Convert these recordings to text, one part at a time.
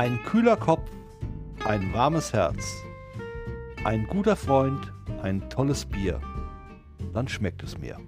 Ein kühler Kopf, ein warmes Herz, ein guter Freund, ein tolles Bier. Dann schmeckt es mir.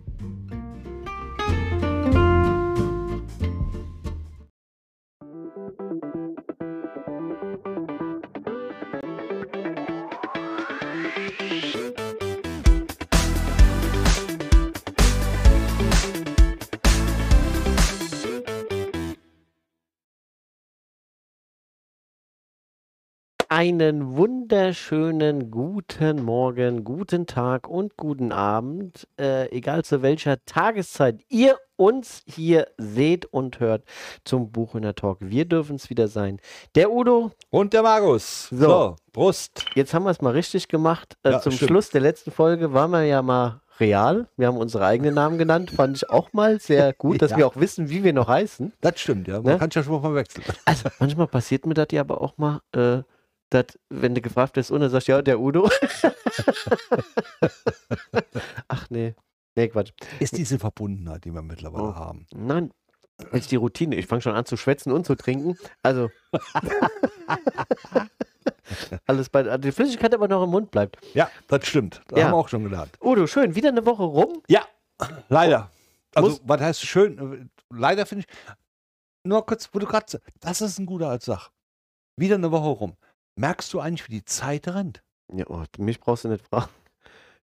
Einen wunderschönen guten Morgen, guten Tag und guten Abend, äh, egal zu welcher Tageszeit ihr uns hier seht und hört zum Buchhünder Talk. Wir dürfen es wieder sein. Der Udo. Und der Markus. So. Brust. Jetzt haben wir es mal richtig gemacht. Äh, Ja, zum stimmt. Schluss der letzten Folge waren wir ja mal real. Wir haben unsere eigenen Namen genannt. Fand ich auch mal sehr gut, dass Ja. wir auch wissen, wie wir noch heißen. Das stimmt, ja. Man Ne? kann es ja schon mal verwechseln. Also manchmal passiert mir das ja aber auch mal, äh, dass, wenn du gefragt wirst und dann sagst, ja, der Udo. Ach nee. Nee, Quatsch. Ist diese Verbundenheit, die wir mittlerweile Oh. haben. Nein. Jetzt die Routine. Ich fange schon an zu schwätzen und zu trinken. Also. Alles bei. Also die Flüssigkeit aber noch im Mund bleibt. Ja, das stimmt. Das Ja. haben wir auch schon gelernt. Udo, schön. Wieder eine Woche rum. Ja, leider. Also, Muss- was heißt schön? Leider finde ich, nur kurz, wo du gerade, das ist ein guter als Sach. Wieder eine Woche rum. Merkst du eigentlich, wie die Zeit rennt? Ja, oh, mich brauchst du nicht fragen.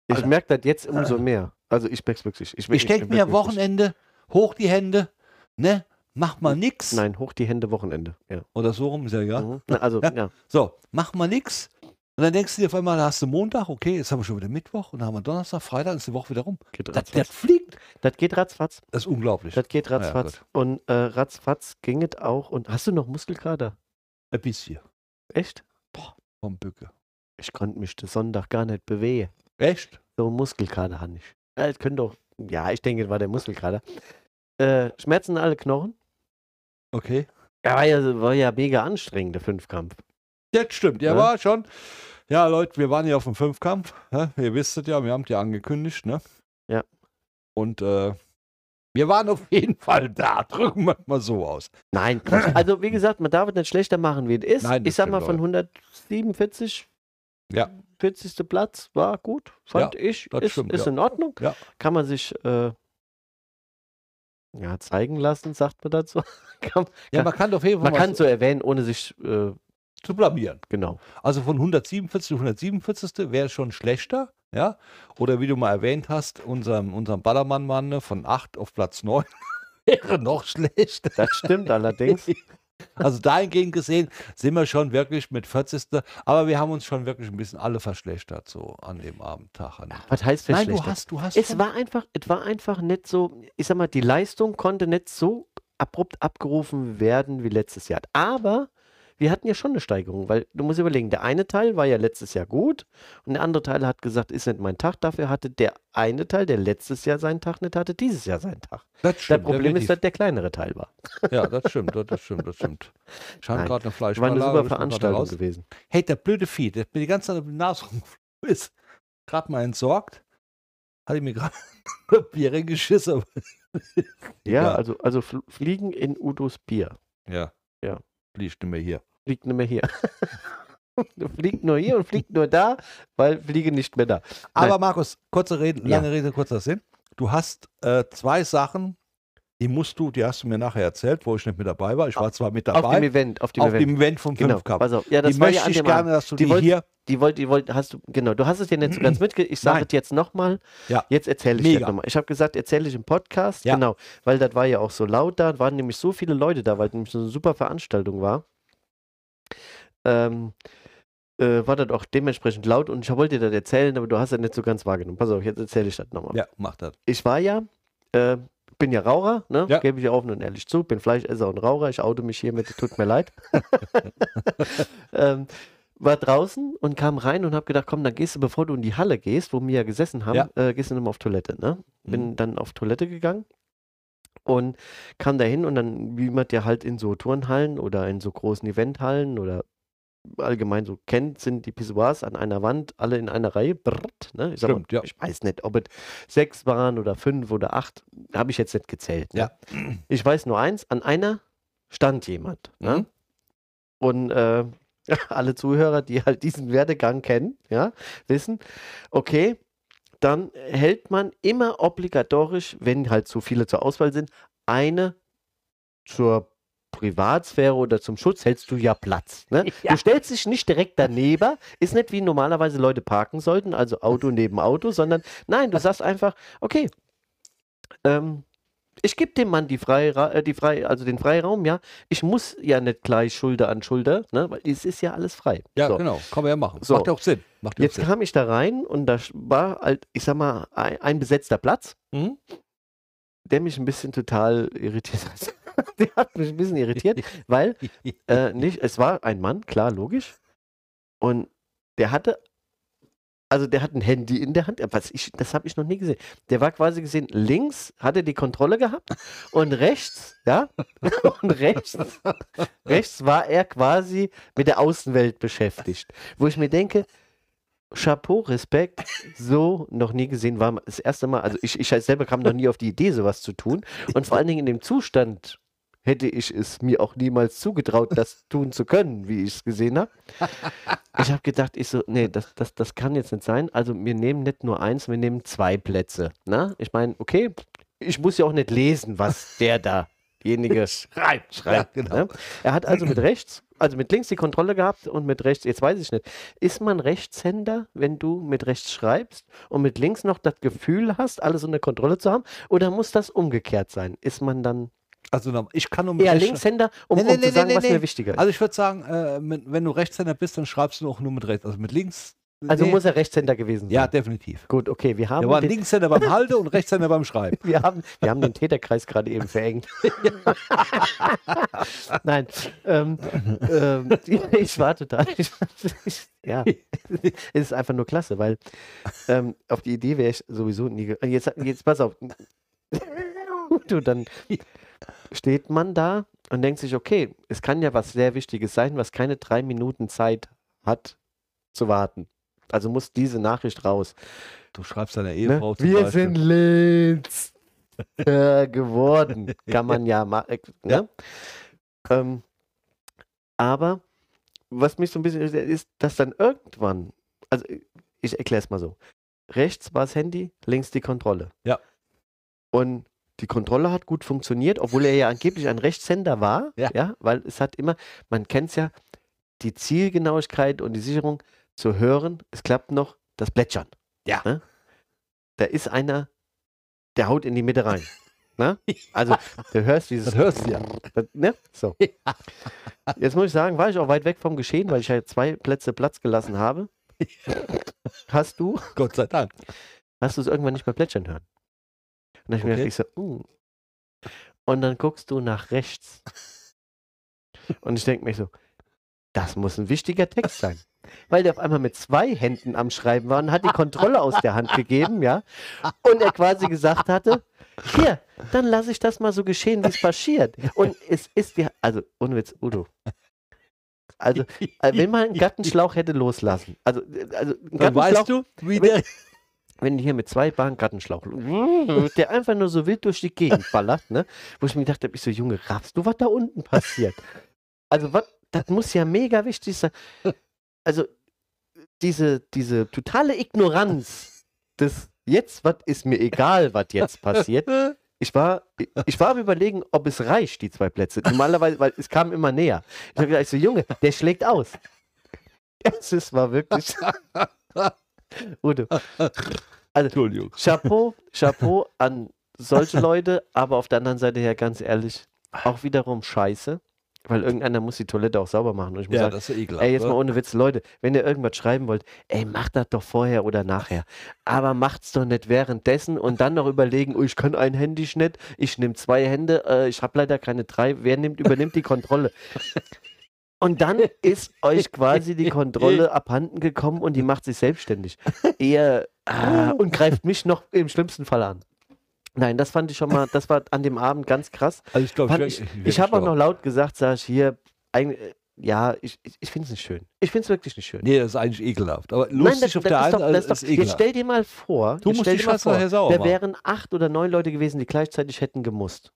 Ich Alter. merke das jetzt umso mehr. Also ich merke es wirklich. Ich, Ich denke mir, Wochenende, hoch die Hände, ne? Mach mal nix. Nein, hoch die Hände Wochenende. Ja. Oder so rum ist ja egal. Mhm. Na, also, Ja. ja. So, mach mal nix. Und dann denkst du dir auf einmal, da hast du Montag, okay, jetzt haben wir schon wieder Mittwoch und dann haben wir Donnerstag, Freitag, ist die Woche wieder rum. Geht Das, das fliegt. Das geht ratzfatz. Das ist unglaublich. Das geht ja, ratzfatz. gut. und äh, ratzfatz ging es auch. Und hast du noch Muskelkater? Ein bisschen Echt? Vom Bücke. Ich konnte mich den Sonntag gar nicht bewegen. Echt? So Muskelkater hatte ich. Ja, es könnte doch. Ja, ich denke, es war der Muskelkater. Äh, Schmerzen alle Knochen? Okay. Ja, war ja, war ja mega anstrengend, der Fünfkampf. Das stimmt, ja, Ne? war schon. Ja, Leute, wir waren ja auf dem Fünfkampf. Ja, ihr wisst es ja, wir haben die angekündigt, ne? Ja. Und äh, wir waren auf jeden Fall da. Drücken wir mal so aus. Nein, also wie gesagt, man darf es nicht schlechter machen, wie es ist. Nein, ich sag mal, von 147 Ja. 40. Platz war gut, fand ich. das Ist, stimmt, ist ja. in Ordnung. Ja. Kann man sich äh, ja, zeigen lassen, sagt man dazu. kann, Ja, man kann auf jeden Fall man kann so erwähnen, ohne sich, äh, zu blamieren. genau. Also von 147 zu 147. wäre schon schlechter, ja? Oder wie du mal erwähnt hast, unserem, unserem Ballermann-Mann ne, von 8 auf Platz 9 wäre noch schlechter. Das stimmt allerdings. Also dahingehend gesehen sind wir schon wirklich mit 40. Aber wir haben uns schon wirklich ein bisschen alle verschlechtert, so an dem Abendtag. An dem Was heißt Nein, du verschlechtert? hast, du hast. Es war einfach, es war einfach nicht so, ich sag mal, die Leistung konnte nicht so abrupt abgerufen werden wie letztes Jahr. Aber wir hatten ja schon eine Steigerung, weil du musst überlegen, der eine Teil war ja letztes Jahr gut und der andere Teil hat gesagt, ist nicht mein Tag. Dafür hatte der eine Teil, der letztes Jahr seinen Tag nicht hatte, dieses Jahr seinen Tag. das Das stimmt, Problem ist, definitiv. dass der kleinere Teil war. Ja, das stimmt, das, das stimmt, das stimmt. Ich habe gerade eine Es war eine super Veranstaltung gewesen. Hey, der blöde Vieh, der mir die ganze Zeit auf die Nase rumgeflogen ist, gerade mal entsorgt. Hatte ich mir gerade Bier reingeschissen. Ja, Egal. also, also fl- Fliegen in Udos Bier. Ja. Ja. Nicht mehr hier. Fliegt nicht mehr hier. fliegt nur hier und fliegt nur da, weil Fliege nicht mehr da. Aber Markus, kurze Rede, Ja. lange Rede, kurzer Sinn. Du hast äh, zwei Sachen, die musst du, die hast du mir nachher erzählt, wo ich nicht mit dabei war. Ich war zwar mit Auf dem dabei, Event, auf dem auf Event. dem Event vom genau. Fünfkampf. Pass auf. Ja, das die ja möchte ich gerne, dass du Die die, wollt- hier, Die wollt, die wollt, hast du, genau, du hast es dir nicht so ganz mitge... Ich sage Nein. es jetzt nochmal. Ja. Jetzt erzähle ich dir nochmal. Ich habe gesagt, erzähle ich im Podcast. Ja. Genau, weil das war ja auch so laut da, waren nämlich so viele Leute da, weil es nämlich so eine super Veranstaltung war. Ähm, äh, war das auch dementsprechend laut und ich wollte dir das erzählen, aber du hast das nicht so ganz wahrgenommen. Pass auf, jetzt erzähle ich das nochmal. ja, mach das. Ich war ja, äh, bin ja Raucher, ne? Ja. Gebe ich ja offen und ehrlich zu. Bin Fleischesser und Raucher. Ich oute mich hiermit, tut mir leid. ähm, war draußen und kam rein und habe gedacht, komm, dann gehst du, bevor du in die Halle gehst, wo wir ja gesessen haben, Ja. äh, gehst du nochmal auf Toilette, ne? Bin Mhm. dann auf Toilette gegangen und kam da hin und dann, wie man ja halt in so Turnhallen oder in so großen Eventhallen oder allgemein so kennt, sind die Pissoirs an einer Wand, alle in einer Reihe. Brrrt, ne? ich, Stimmt, mal, ja. ich weiß nicht, ob es sechs waren oder fünf oder acht, habe ich jetzt nicht gezählt. Ne? Ja. Ich weiß nur eins, an einer stand jemand. Ne? Mhm. Und äh, alle Zuhörer, die halt diesen Werdegang kennen, ja, wissen, okay, dann hält man immer obligatorisch, wenn halt so viele zur Auswahl sind, eine zur Privatsphäre oder zum Schutz hältst du ja Platz. Ne? Ja. Du stellst dich nicht direkt daneben, ist nicht wie normalerweise Leute parken sollten, also Auto neben Auto, sondern nein, du sagst einfach, okay, ähm, ich gebe dem Mann die freie, Ra- äh, die frei, also den Freiraum, ja. Ich muss ja nicht gleich Schulter an Schulter, ne? weil es ist ja alles frei. Ja, so. genau. Kann man ja machen. So. Macht ja auch Sinn. Macht Jetzt Sinn. kam ich da rein und da war halt, ich sag mal, ein, ein besetzter Platz, Mhm. der mich ein bisschen total irritiert hat. der hat mich ein bisschen irritiert, weil äh, nicht, es war ein Mann, klar, logisch. Und der hatte, also der hat ein Handy in der Hand, was ich, das habe ich noch nie gesehen. Der war quasi gesehen, links hatte die Kontrolle gehabt und rechts, ja, und rechts, rechts war er quasi mit der Außenwelt beschäftigt. Wo ich mir denke, Chapeau, Respekt, so noch nie gesehen war das erste Mal, also ich, ich selber kam noch nie auf die Idee, sowas zu tun. Und vor allen Dingen in dem Zustand hätte ich es mir auch niemals zugetraut, das tun zu können, wie ich es gesehen habe. Ich habe gedacht, ich so, nee, das, das, das kann jetzt nicht sein. Also wir nehmen nicht nur eins, wir nehmen zwei Plätze. Na? Ich meine, okay, ich muss ja auch nicht lesen, was der da, derjenige schreibt. schreibt Ja, genau. ne? Er hat also mit rechts, also mit links die Kontrolle gehabt und mit rechts, jetzt weiß ich nicht, ist man Rechtshänder, wenn du mit rechts schreibst und mit links noch das Gefühl hast, alles unter Kontrolle zu haben? Oder muss das umgekehrt sein? Ist man dann Also ich kann um eher Linkshänder, um, Nee, nee, um zu nee, sagen, nee, was mir wichtiger ist? Also ich würde sagen, äh, wenn du Rechtshänder bist, dann schreibst du auch nur mit rechts. Also mit links. Also muss er Rechtshänder gewesen sein. Ja, definitiv. Gut, okay, wir haben, Der war den, Linkshänder beim Halte und Rechtshänder beim Schreiben. wir haben, wir haben den Täterkreis gerade eben verengt. Nein, ähm, ähm, ich war total, ich, ich, ja, es ist einfach nur klasse, weil ähm, auf die Idee wäre ich sowieso nie, jetzt, jetzt pass auf, du, dann steht man da und denkt sich, okay, es kann ja was sehr Wichtiges sein, was keine drei Minuten Zeit hat zu warten. Also muss diese Nachricht raus. Du schreibst deiner Ne? Ehefrau zum Wir Beispiel. sind Linz äh, geworden. Kann man ja machen. Ne? Ähm, aber was mich so ein bisschen irritiert, ist, dass dann irgendwann, also ich erkläre es mal so. Rechts war das Handy, links die Kontrolle. Ja. Und die Kontrolle hat gut funktioniert, obwohl er ja angeblich ein Rechtshänder war. Ja. weil es hat immer, man kennt es ja, die Zielgenauigkeit und die Sicherung zu hören, es klappt noch, das Plätschern. Ja. Ne? Da ist einer, der haut in die Mitte rein. Ne? Also, du hörst dieses. Das hörst du ja. Das, ne? So. Jetzt muss ich sagen, war ich auch weit weg vom Geschehen, weil ich ja zwei Plätze Platz gelassen habe. Hast du, Gott sei Dank. hast du es irgendwann nicht mehr plätschern hören? Und dann Okay. ich so, uh. Und dann guckst du nach rechts. Und ich denke mir so, das muss ein wichtiger Text sein. Weil der auf einmal mit zwei Händen am Schreiben war und hat die Kontrolle aus der Hand gegeben, ja. Und er quasi gesagt hatte, hier, dann lasse ich das mal so geschehen, wie es passiert. Und es ist dir, also ohne Witz, Udo. Also, äh, wenn man einen Gartenschlauch hätte loslassen, also, äh, also einen Gartenschlauch, weißt du, wie der. Wenn hier mit zwei Bahnen Gartenschlauch, der einfach nur so wild durch die Gegend ballert, ne? Wo ich mir gedacht habe, ich so, Junge, raffst du, was da unten passiert? Also, was, das muss ja mega wichtig sein. Also, diese, diese totale Ignoranz des jetzt, was ist mir egal, was jetzt passiert. Ich war, ich war am überlegen, ob es reicht, die zwei Plätze. Normalerweise, weil es kam immer näher. Ich habe gedacht, ich so, Junge, der schlägt aus. Es war wirklich. Udo. Entschuldigung. Chapeau, Chapeau an solche Leute, aber auf der anderen Seite ja ganz ehrlich, auch wiederum scheiße, weil irgendeiner muss die Toilette auch sauber machen. Und ich muss Ja, sagen, das ist ja ekelhaft. ey, jetzt ne? mal ohne Witz, Leute, wenn ihr irgendwas schreiben wollt, ey, macht das doch vorher oder nachher. Aber macht's doch nicht währenddessen und dann noch überlegen, oh, ich kann ein Handy nicht, ich nehme zwei Hände, äh, ich habe leider keine drei, wer nimmt, übernimmt die Kontrolle? Und dann ist euch quasi die Kontrolle abhanden gekommen und die macht sich selbstständig. Eher ah, und greift mich noch im schlimmsten Fall an. Nein, das fand ich schon mal, das war an dem Abend ganz krass. Also ich glaube, Fand ich ich habe auch noch laut gesagt, sag ich hier, ja, ich, ich, ich finde es nicht schön. Ich finde es wirklich nicht schön. Nee, das ist eigentlich ekelhaft. Aber Nein, lustig das, auf das der ist einen Seite ist, ist doch, jetzt ekelhaft. stell dir mal vor, Du musst stell dir mal sauber da wären acht oder neun Leute gewesen, die gleichzeitig hätten gemusst.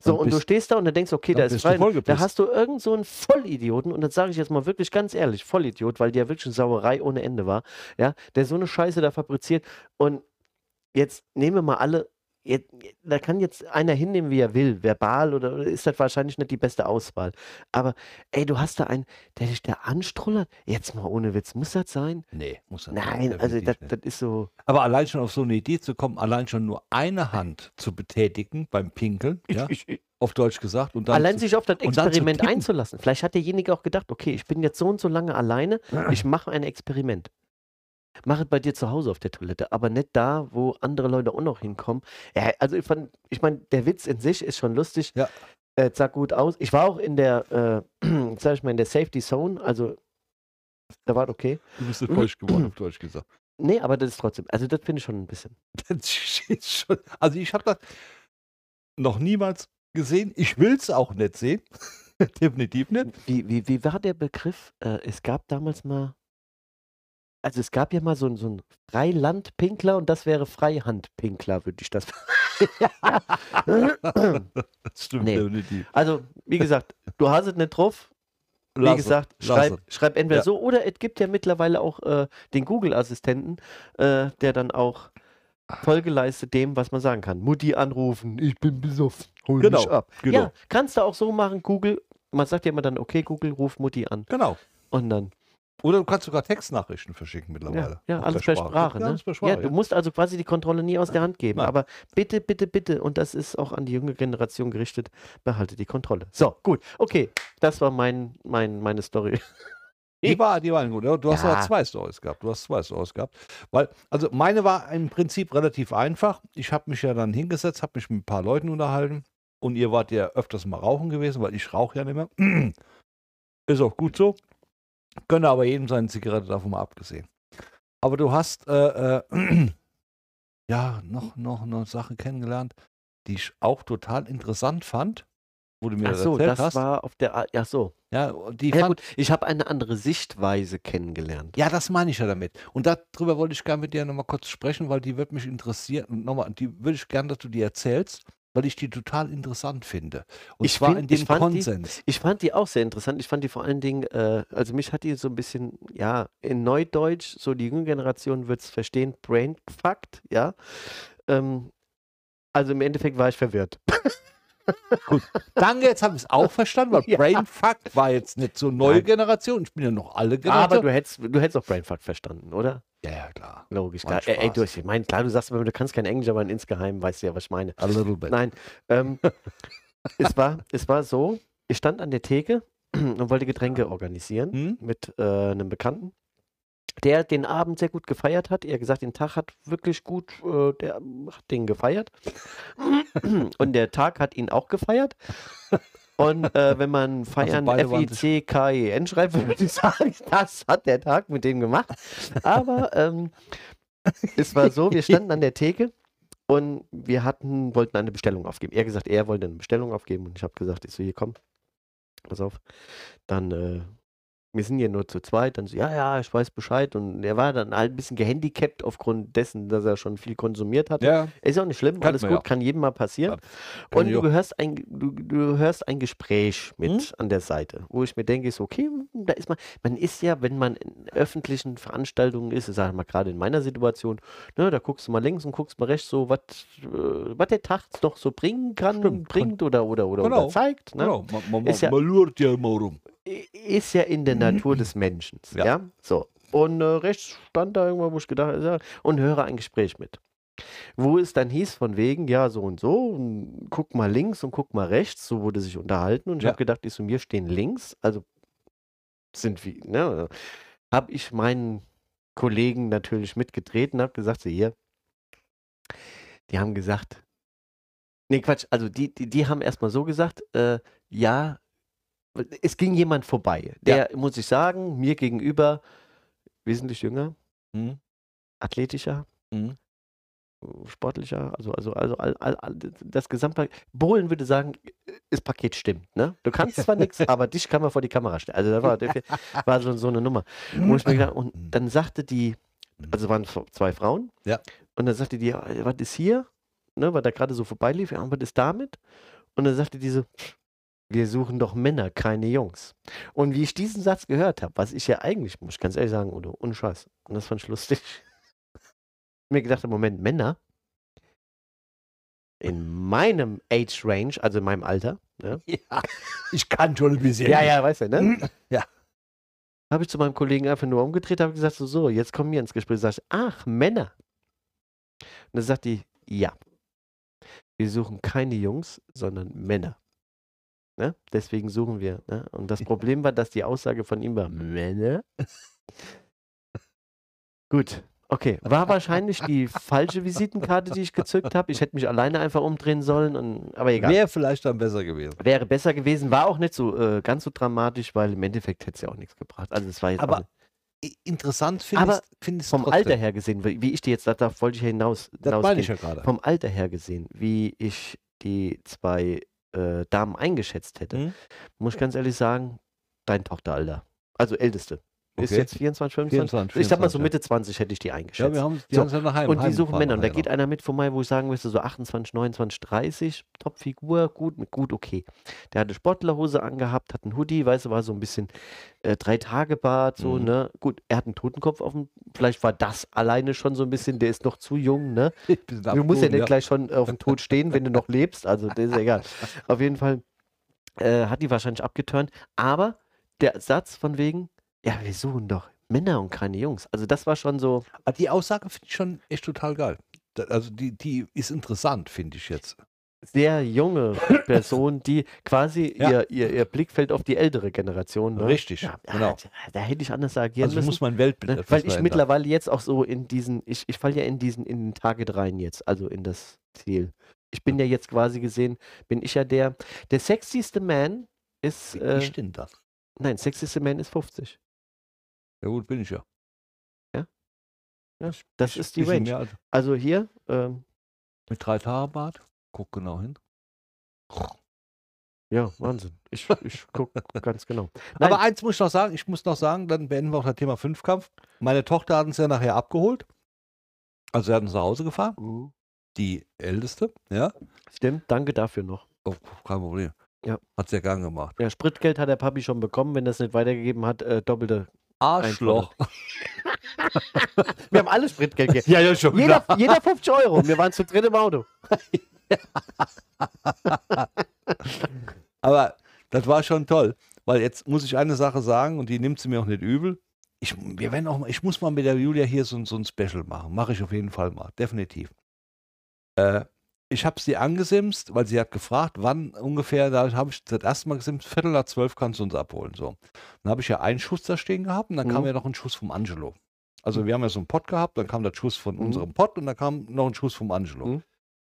So, Dann und du stehst da und dann denkst, okay, da ist frei. Da hast du irgend so einen Vollidioten, und das sage ich jetzt mal wirklich ganz ehrlich, Vollidiot, weil der wirklich eine Sauerei ohne Ende war, ja, der so eine Scheiße da fabriziert. Und jetzt nehmen wir mal alle, jetzt, da kann jetzt einer hinnehmen, wie er will, verbal oder oder ist das wahrscheinlich nicht die beste Auswahl. Aber ey, du hast da einen, der dich da anstrullert. Jetzt mal ohne Witz, muss das sein? Nee, muss er Nein, nicht, also das, das ist so. Aber allein schon auf so eine Idee zu kommen, allein schon nur eine Hand zu betätigen beim Pinkeln, ja, auf Deutsch gesagt, und dann allein zu, sich auf das Experiment einzulassen. Vielleicht hat derjenige auch gedacht, okay, ich bin jetzt so und so lange alleine, ich mache ein Experiment. Mach es bei dir zu Hause auf der Toilette, aber nicht da, wo andere Leute auch noch hinkommen. Ja, also ich, fand- ich meine, der Witz in sich ist schon lustig. Ja. Äh, sah gut aus. Ich war auch in der, äh, sag ich mal, in der Safety Zone, also da war es okay. du bist falsch geworden, auf Deutsch gesagt. Nee, aber das ist trotzdem, also das finde ich schon ein bisschen. Das steht schon, also ich habe das noch niemals gesehen. Ich will es auch nicht sehen. Definitiv nicht. Wie, wie, wie war der Begriff? Äh, es gab damals mal, also es gab ja mal so, so ein Freilandpinkler und das wäre Freihandpinkler, würde ich das. Das stimmt Nee. definitiv. also, wie gesagt, du hast es nicht drauf. Wie Lass es, gesagt, schreib, schreib entweder Ja. so oder es gibt ja mittlerweile auch äh, den Google-Assistenten, äh, der dann auch Folge leistet dem, was man sagen kann. Mutti anrufen, ich bin besoffen, hol Genau, mich ab. genau. Ja, kannst du auch so machen, Google. Man sagt ja immer dann, okay, Google, ruf Mutti an. Genau. Und dann Oder du kannst sogar Textnachrichten verschicken mittlerweile. Ja, ja Auf alles per Sprache. Ja, ne? per ja, Sprache. du musst also quasi die Kontrolle nie aus der Hand geben. Nein. Aber bitte, bitte, bitte, und das ist auch an die junge Generation gerichtet, behalte die Kontrolle. So, gut. Okay, das war mein, mein, meine Story. Die war, die waren gut. ja. Du hast Ja. zwei Stories gehabt. Du hast zwei Stories gehabt. Weil, also meine war im Prinzip relativ einfach. Ich habe mich ja dann hingesetzt, habe mich mit ein paar Leuten unterhalten. Und ihr wart ja öfters mal rauchen gewesen, weil ich rauche ja nicht mehr. Ist auch gut so. Gönne aber jedem seine Zigarette davon mal abgesehen. Aber du hast äh, äh, ja noch, noch eine Sache kennengelernt, die ich auch total interessant fand, wo du mir Ach das so, das hast. war auf der. A- Ja, so. ja, die Ja, fand, gut, ich habe eine andere Sichtweise kennengelernt. Ja, das meine ich ja damit. Und darüber wollte ich gerne mit dir nochmal kurz sprechen, weil die wird mich interessieren. Und nochmal, die würde ich gerne, dass du die erzählst, weil ich die total interessant finde. Und Ich zwar find- in dem ich fand die- Konsens. Ich fand die auch sehr interessant. Ich fand die vor allen Dingen, äh, also mich hat die so ein bisschen, ja, in Neudeutsch, so die junge Generation wird es verstehen, brainfucked, ja. Ähm, also im Endeffekt war ich verwirrt. Danke, jetzt habe ich es auch verstanden, weil Ja. Brainfuck war jetzt nicht so neue Nein. Generation. Ich bin ja noch alle Aber Generation. du hättest, du hättest auch brainfucked verstanden, oder? Ja, ja, klar. Logisch, klar. Ey, ey, du, ich meine, klar, du sagst immer, du kannst kein Englisch, aber insgeheim weißt du ja, was ich meine. A little bit. Nein, ähm, es, war, es war so, ich stand an der Theke und wollte Getränke organisieren Hm? mit äh, einem Bekannten, der den Abend sehr gut gefeiert hat. Er gesagt, den Tag hat wirklich gut, äh, der hat den gefeiert. und der Tag hat ihn auch gefeiert. Und äh, wenn man feiern beide waren sich- F-I-C-K-E-N E schreibt, würde ich sagen, das hat der Tag mit dem gemacht. Aber ähm, es war so, wir standen an der Theke und wir hatten, wollten eine Bestellung aufgeben. Er gesagt, er wollte eine Bestellung aufgeben und ich habe gesagt, ich so, hier komm, pass auf. Dann, äh, wir sind hier nur zu zweit. Dann so, ja, ja, ich weiß Bescheid. Und er war dann halt ein bisschen gehandicapt aufgrund dessen, dass er schon viel konsumiert hat. Ja, Ist auch nicht schlimm, Kennt alles man gut, ja. kann jedem mal passieren. kenn Und du hörst, ein, du, du hörst ein Gespräch mit Hm? an der Seite, wo ich mir denke, ist okay, da ist man, man ist ja, wenn man in öffentlichen Veranstaltungen ist, ich sage mal gerade in meiner Situation, ne, da guckst du mal links und guckst mal rechts, so was äh, der Tag noch so bringen kann, Stimmt, bringt oder oder oder, Genau, oder zeigt. Ne? genau. Man, man, Ist ja- man lurt ja immer rum. Ist ja in der Natur des Menschen. Ja. Ja. So. Und äh, rechts stand da irgendwann, wo ich gedacht habe, und höre ein Gespräch mit. Wo es dann hieß, von wegen, ja, so und so, und guck mal links und guck mal rechts, so wurde sich unterhalten. Und ich Ja. habe gedacht, ich so, mir stehen links, also sind wir, ne, habe ich meinen Kollegen natürlich mitgedreht und habe gesagt, so hier, die haben gesagt, nee, Quatsch, also die, die, die haben erstmal so gesagt, äh, ja, es ging jemand vorbei. Der, muss ich sagen, mir gegenüber wesentlich jünger, Hm? athletischer, Hm? sportlicher, also, also, also all, all, all, das Gesamtpaket. Bohlen würde sagen, das Paket stimmt. Ne? Du kannst zwar nichts, aber dich kann man vor die Kamera stellen. Also das war, das war so, so eine Nummer. Mir gedacht, und dann sagte die, also waren zwei Frauen, Ja. und dann sagte die, ja, was ist hier? Ne, weil da gerade so vorbeilief, ja, und was ist damit? Und dann sagte die so, wir suchen doch Männer, keine Jungs. Und wie ich diesen Satz gehört habe, was ich ja eigentlich, muss ich ganz ehrlich sagen, Udo, ohne Scheiß, und das fand ich lustig, mir gedacht, im Moment, Männer in meinem Age Range, also in meinem Alter, ne? Ja, ich kann schon ein bisschen. ja, ja, weißt du, ne? Ja. Habe ich zu meinem Kollegen einfach nur umgedreht, habe gesagt, so, so, jetzt kommen wir ins Gespräch. Sag ich, ach, Männer. Und dann sagt die, ja, wir suchen keine Jungs, sondern Männer. Ne? Deswegen suchen wir. Ne? Und das Problem war, dass die Aussage von ihm war, Männer. Gut, okay. War wahrscheinlich die falsche Visitenkarte, die ich gezückt habe. Ich hätte mich alleine einfach umdrehen sollen, und, aber egal. Wäre vielleicht dann besser gewesen. Wäre besser gewesen, war auch nicht so äh, ganz so dramatisch, weil im Endeffekt hätte es ja auch nichts gebracht. Also es war jetzt Aber Interessant finde ich vom trotzdem. Alter her gesehen, wie wie ich die jetzt, da, da wollte ich ja hinaus, Das meine ich hinausgehen. ja gerade. Vom Alter her gesehen, wie ich die zwei äh, Damen eingeschätzt hätte, Mhm. muss ich ganz ehrlich sagen, dein Tochteralter. Also älteste. Ist Okay. jetzt 24, 25? 24, ich sag mal so 24, Mitte 20 hätte ich die Ja, eingeschätzt. wir haben die So, ja daheim. und die suchen Männer. Und da geht einer mit vorbei, wo ich sagen müsste, so 28, 29, 30, Topfigur, gut, gut, okay. Der hatte Sportlerhose angehabt, hat einen Hoodie, weißt du, war so ein bisschen äh, drei Tage Bart, so, Mhm. ne? Gut, er hat einen Totenkopf auf dem, vielleicht war das alleine schon so ein bisschen, der ist noch zu jung, ne? Du musst ja nicht gleich schon auf dem Tod stehen, wenn du noch lebst, also das ist ja egal. Auf jeden Fall äh, hat die wahrscheinlich abgeturnt, aber der Satz von wegen, ja, wir suchen doch Männer und keine Jungs. Also das war schon so, Aber die Aussage finde ich schon echt total geil. Also die, die ist interessant, finde ich jetzt. sehr junge Person, die quasi Ja. ihr, ihr, ihr Blick fällt auf die ältere Generation. Ne? Richtig, Ja, genau. Da, da hätte ich anders agieren Also müssen. muss mein Weltbild ne? Weil ich verändern. mittlerweile jetzt auch so in diesen, ich, ich falle ja in diesen, in den Target rein jetzt, also in das Ziel. Ich bin ja jetzt quasi gesehen, bin ich ja der, der sexyste Man ist, Wie äh, ist denn das? nein, sexyste Man ist 50. Ja gut, bin ich ja. Ja, das Ich- ist die Range. mehr als- Also hier, ähm, Mit drei Haarbart. Guck genau hin. ja, Wahnsinn. Ich, ich gucke ganz genau. Nein, Aber eins muss ich noch sagen, ich muss noch sagen, dann beenden wir auch das Thema Fünfkampf. Meine Tochter hat uns ja nachher abgeholt. Also er hat uns nach Hause gefahren, Mhm. die älteste, ja. Stimmt, danke dafür noch. Oh, kein Problem. Ja. Hat sehr gern gemacht. Ja, Spritgeld hat der Papi schon bekommen, wenn er es nicht weitergegeben hat, äh, doppelte. Arschloch. Wir haben alle Spritgeld gegeben. Ja, ja, schon Jeder, jeder 50 Euro. Wir waren zu dritt im Auto. Aber das war schon toll, weil jetzt muss ich eine Sache sagen und die nimmt sie mir auch nicht übel. Ich, wir werden auch ich muss mal mit der Julia hier so, ein- so ein Special machen. Mache ich auf jeden Fall mal, definitiv. Äh, ich habe sie angesimst, weil sie hat gefragt, wann ungefähr, da habe ich das erste Mal gesimst, Viertel nach zwölf kannst du uns abholen. So. Dann habe ich ja einen Schuss da stehen gehabt und dann kam Mhm. ja noch ein Schuss vom Angelo. Also wir haben ja so einen Pott gehabt, dann kam der Schuss von Mhm. unserem Pott und dann kam noch ein Schuss vom Angelo. Mhm.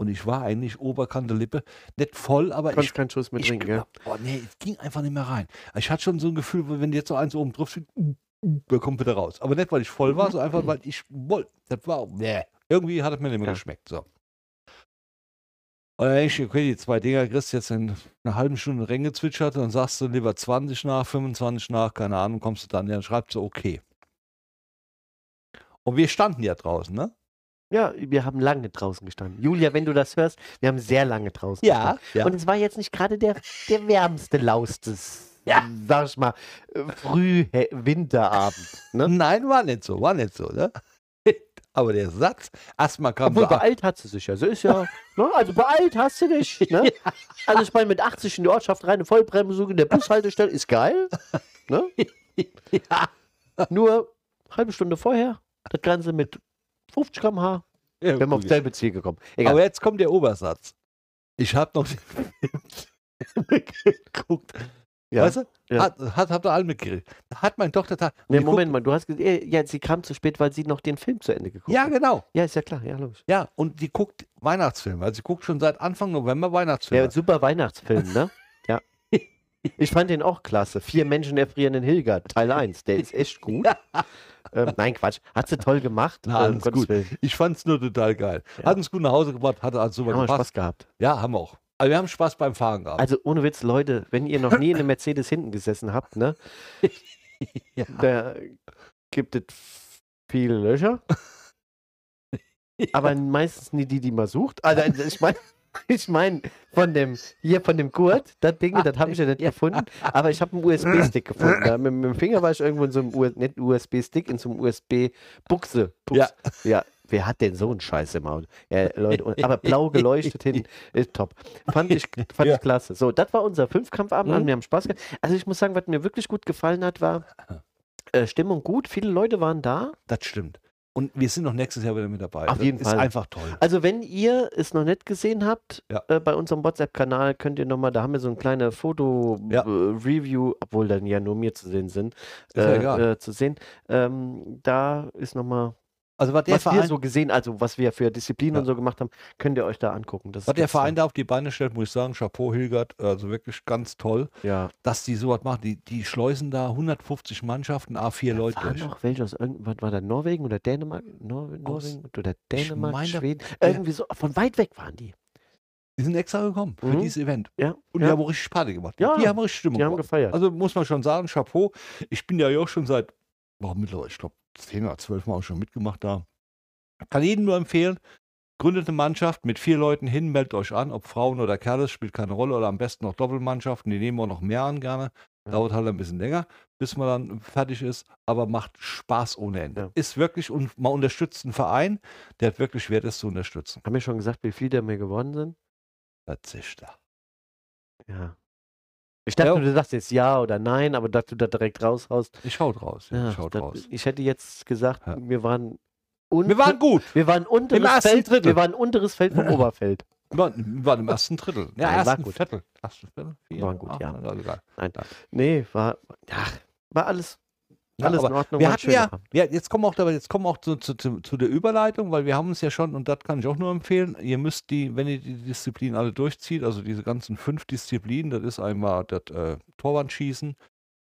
Und ich war eigentlich Oberkante Lippe, nicht voll, aber Konntest ich keinen Schuss mehr ich trinken, ja. oh nee, es ging einfach nicht mehr rein. Ich hatte schon so ein Gefühl, wenn jetzt so eins oben drauf steht, der kommt wieder raus. Aber nicht, weil ich voll war, sondern einfach, weil ich wollte. Das war, nee. Irgendwie hat es mir nicht mehr Ja. geschmeckt. So. Und dann denke ich, okay, die zwei Dinger kriegst du jetzt in einer halben Stunde reingezwitschert, dann sagst du lieber 20 nach, 25 nach, keine Ahnung, kommst du dann, ja, dann schreibst du okay. Und wir standen ja draußen, ne? Ja, wir haben lange draußen gestanden. Julia, wenn du das hörst, wir haben sehr lange draußen ja. Und es war jetzt nicht gerade der, der wärmste Laus des, Ja. sag ich mal, äh, Früh-Winterabend. Ne? Nein, war nicht so, war nicht so, ne? Aber der Satz, erstmal kam Obwohl so, beeilt hat sie sich ja. So ist ja, ne? Also beeilt hast du dich. Ne? Also ich meine, mit 80 in die Ortschaft rein, eine Vollbremsung in der Bushaltestelle ist geil. Ne? ja, Nur halbe Stunde vorher, das Ganze mit 50 km/h, ja, wenn wir aufs selbe Ziel gekommen. Egal. Aber jetzt kommt der Obersatz. Ich habe noch den Film geguckt. Ja, Weißt du? ja. Hat, hat, habt ihr alle mitgekriegt. Da hat mein Tochter. und nee, Moment mal, du hast gesehen, ja, sie kam zu spät, weil sie noch den Film zu Ende geguckt Guckt, ja, hat. genau. Ja, ist ja klar, ja, logisch. Ja, und die guckt Weihnachtsfilme. Also sie guckt schon seit Anfang November Weihnachtsfilme. Ja, super Weihnachtsfilm, ne? Ja. Ich fand den auch klasse. Vier Menschen erfrieren in Hilgard, Teil 1. Der ist echt gut. Ähm, nein, Quatsch. Hat sie toll gemacht. Na, äh, Gottes gut. Willen. Ich fand es nur total geil. Ja. Hat uns gut nach Hause gebracht, hat also super Haben wir Spaß gehabt. Ja, haben wir auch. Also wir haben Spaß beim Fahren gehabt. Also ohne Witz, Leute, wenn ihr noch nie in einem Mercedes hinten gesessen habt, ne? Ja. Da gibt es viele Löcher. Aber meistens nie die, die man sucht. Also ich meine, Ich meine, von dem, hier von dem Gurt, das Ding, das habe ich ja nicht gefunden, aber ich habe einen USB-Stick gefunden. Da, mit, mit dem Finger war ich irgendwo in so einem, U- nicht USB-Stick, in so einem USB-Buchse. Ja. ja. Wer hat denn so einen Scheiß im Auto? Ja, Leute, aber blau geleuchtet hinten ist top. Fand ich, fand Ja. ich klasse. So, das war unser Fünfkampfabend. Mhm. Wir haben Spaß gehabt. Also ich muss sagen, was mir wirklich gut gefallen hat, war äh, Stimmung gut. Viele Leute waren da. Das stimmt. Und wir sind noch nächstes Jahr wieder mit dabei. Auf das jeden ist Fall. einfach toll. Also wenn ihr es noch nicht gesehen habt, Ja. äh, bei unserem WhatsApp-Kanal könnt ihr nochmal, da haben wir so ein kleines Ja. Foto-Review, obwohl dann ja nur mir zu sehen sind, Ist ja egal. äh, zu sehen. Ähm, da ist nochmal, Also was der was wir Verein, so gesehen, also was wir für Disziplinen Ja. und so gemacht haben, könnt ihr euch da angucken. Das was der da. Verein da auf die Beine stellt, muss ich sagen, Chapeau Hilgert, also wirklich ganz toll, Ja. dass die sowas machen. Die, die schleusen da 150 Mannschaften, A4 Leute War durch. noch welche aus irgendwas, war da Norwegen oder Dänemark? Nor Norwegen oder Dänemark, meine, Schweden? ja. Irgendwie so, von weit weg waren die. Die sind extra gekommen für Mhm. dieses Event. Ja. Und die ja. haben auch richtig Party gemacht. Ja, Die haben richtig Stimmung Die haben gemacht. gefeiert. Also muss man schon sagen, Chapeau. Ich bin ja auch schon seit, boah, mittlerweile, ich glaube, 10 oder 12 Mal auch schon mitgemacht da. Kann jedem nur empfehlen, gründet eine Mannschaft mit vier Leuten hin, meldet euch an, ob Frauen oder Kerle, spielt keine Rolle, oder am besten noch Doppelmannschaften, die nehmen wir noch mehr an gerne. Ja. Dauert halt ein bisschen länger, bis man dann fertig ist, aber macht Spaß ohne Ende. Ja. Ist wirklich, und man unterstützt einen Verein, der hat wirklich wert ist zu unterstützen. haben wir schon gesagt, wie viele mir geworden sind? Das ist da. Ja. Ich dachte, Ja. du sagst jetzt ja oder nein, aber dass du da direkt raushaust. Ich schaut raus. Ja, Ja, ich schaut das- raus. Ich hätte jetzt gesagt, wir waren Wir waren gut. wir waren unteres Feld, Drittel. wir waren unteres Feld vom Oberfeld. Wir waren, im ersten Drittel. Ja, Nein, war ersten gut. Viertel. Ersten Viertel. Vier, Waren gut, ja. also egal. Nee, war, ja, war alles, alles in Ordnung. Wir hatten ja, ja, jetzt kommen wir auch, jetzt kommen auch zu, zu, zu, der Überleitung, weil wir haben uns ja schon, und das kann ich auch nur empfehlen, ihr müsst die, wenn ihr die Disziplinen alle durchzieht, also diese ganzen fünf Disziplinen, das ist einmal das äh, Torwandschießen,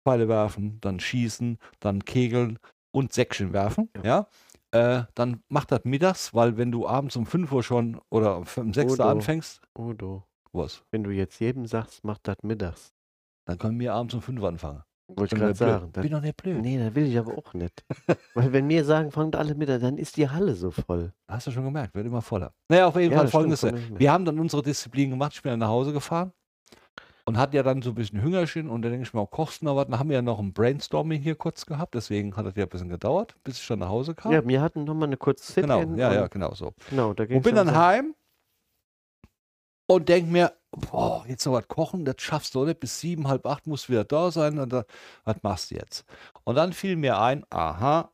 Pfeile werfen, dann Schießen, dann Kegeln und Säckchen werfen, ja. Äh, dann macht das mittags, weil wenn du abends um 5 Uhr schon oder um 6 Uhr anfängst, Udo, was? wenn du jetzt jedem sagst, mach das mittags. Dann können wir abends um 5 Uhr anfangen. Wollte ich gerade sagen. Das, Bin doch nicht blöd. nee, das will ich aber auch nicht. Weil wenn wir sagen, fangt alle mit, an, dann ist die Halle so voll. Hast du schon gemerkt, wird immer voller. Naja, auf jeden Ja, Fall das stimmt, folgendes. komm nicht mehr. Wir haben dann unsere Disziplin gemacht, ich bin dann nach Hause gefahren und hatte ja dann so ein bisschen Hüngerchen und dann denke ich mir, auch kochst du noch was? Dann haben wir ja noch ein Brainstorming hier kurz gehabt, deswegen hat das ja ein bisschen gedauert, bis ich dann nach Hause kam. Ja, wir hatten nochmal eine kurze sit genau, ja, ja, genau so. Genau, da ging Und bin dann heim und denke mir, boah, jetzt noch was kochen, das schaffst du nicht, bis sieben, halb acht musst du wieder da sein und dann, was machst du jetzt? Und dann fiel mir ein, aha,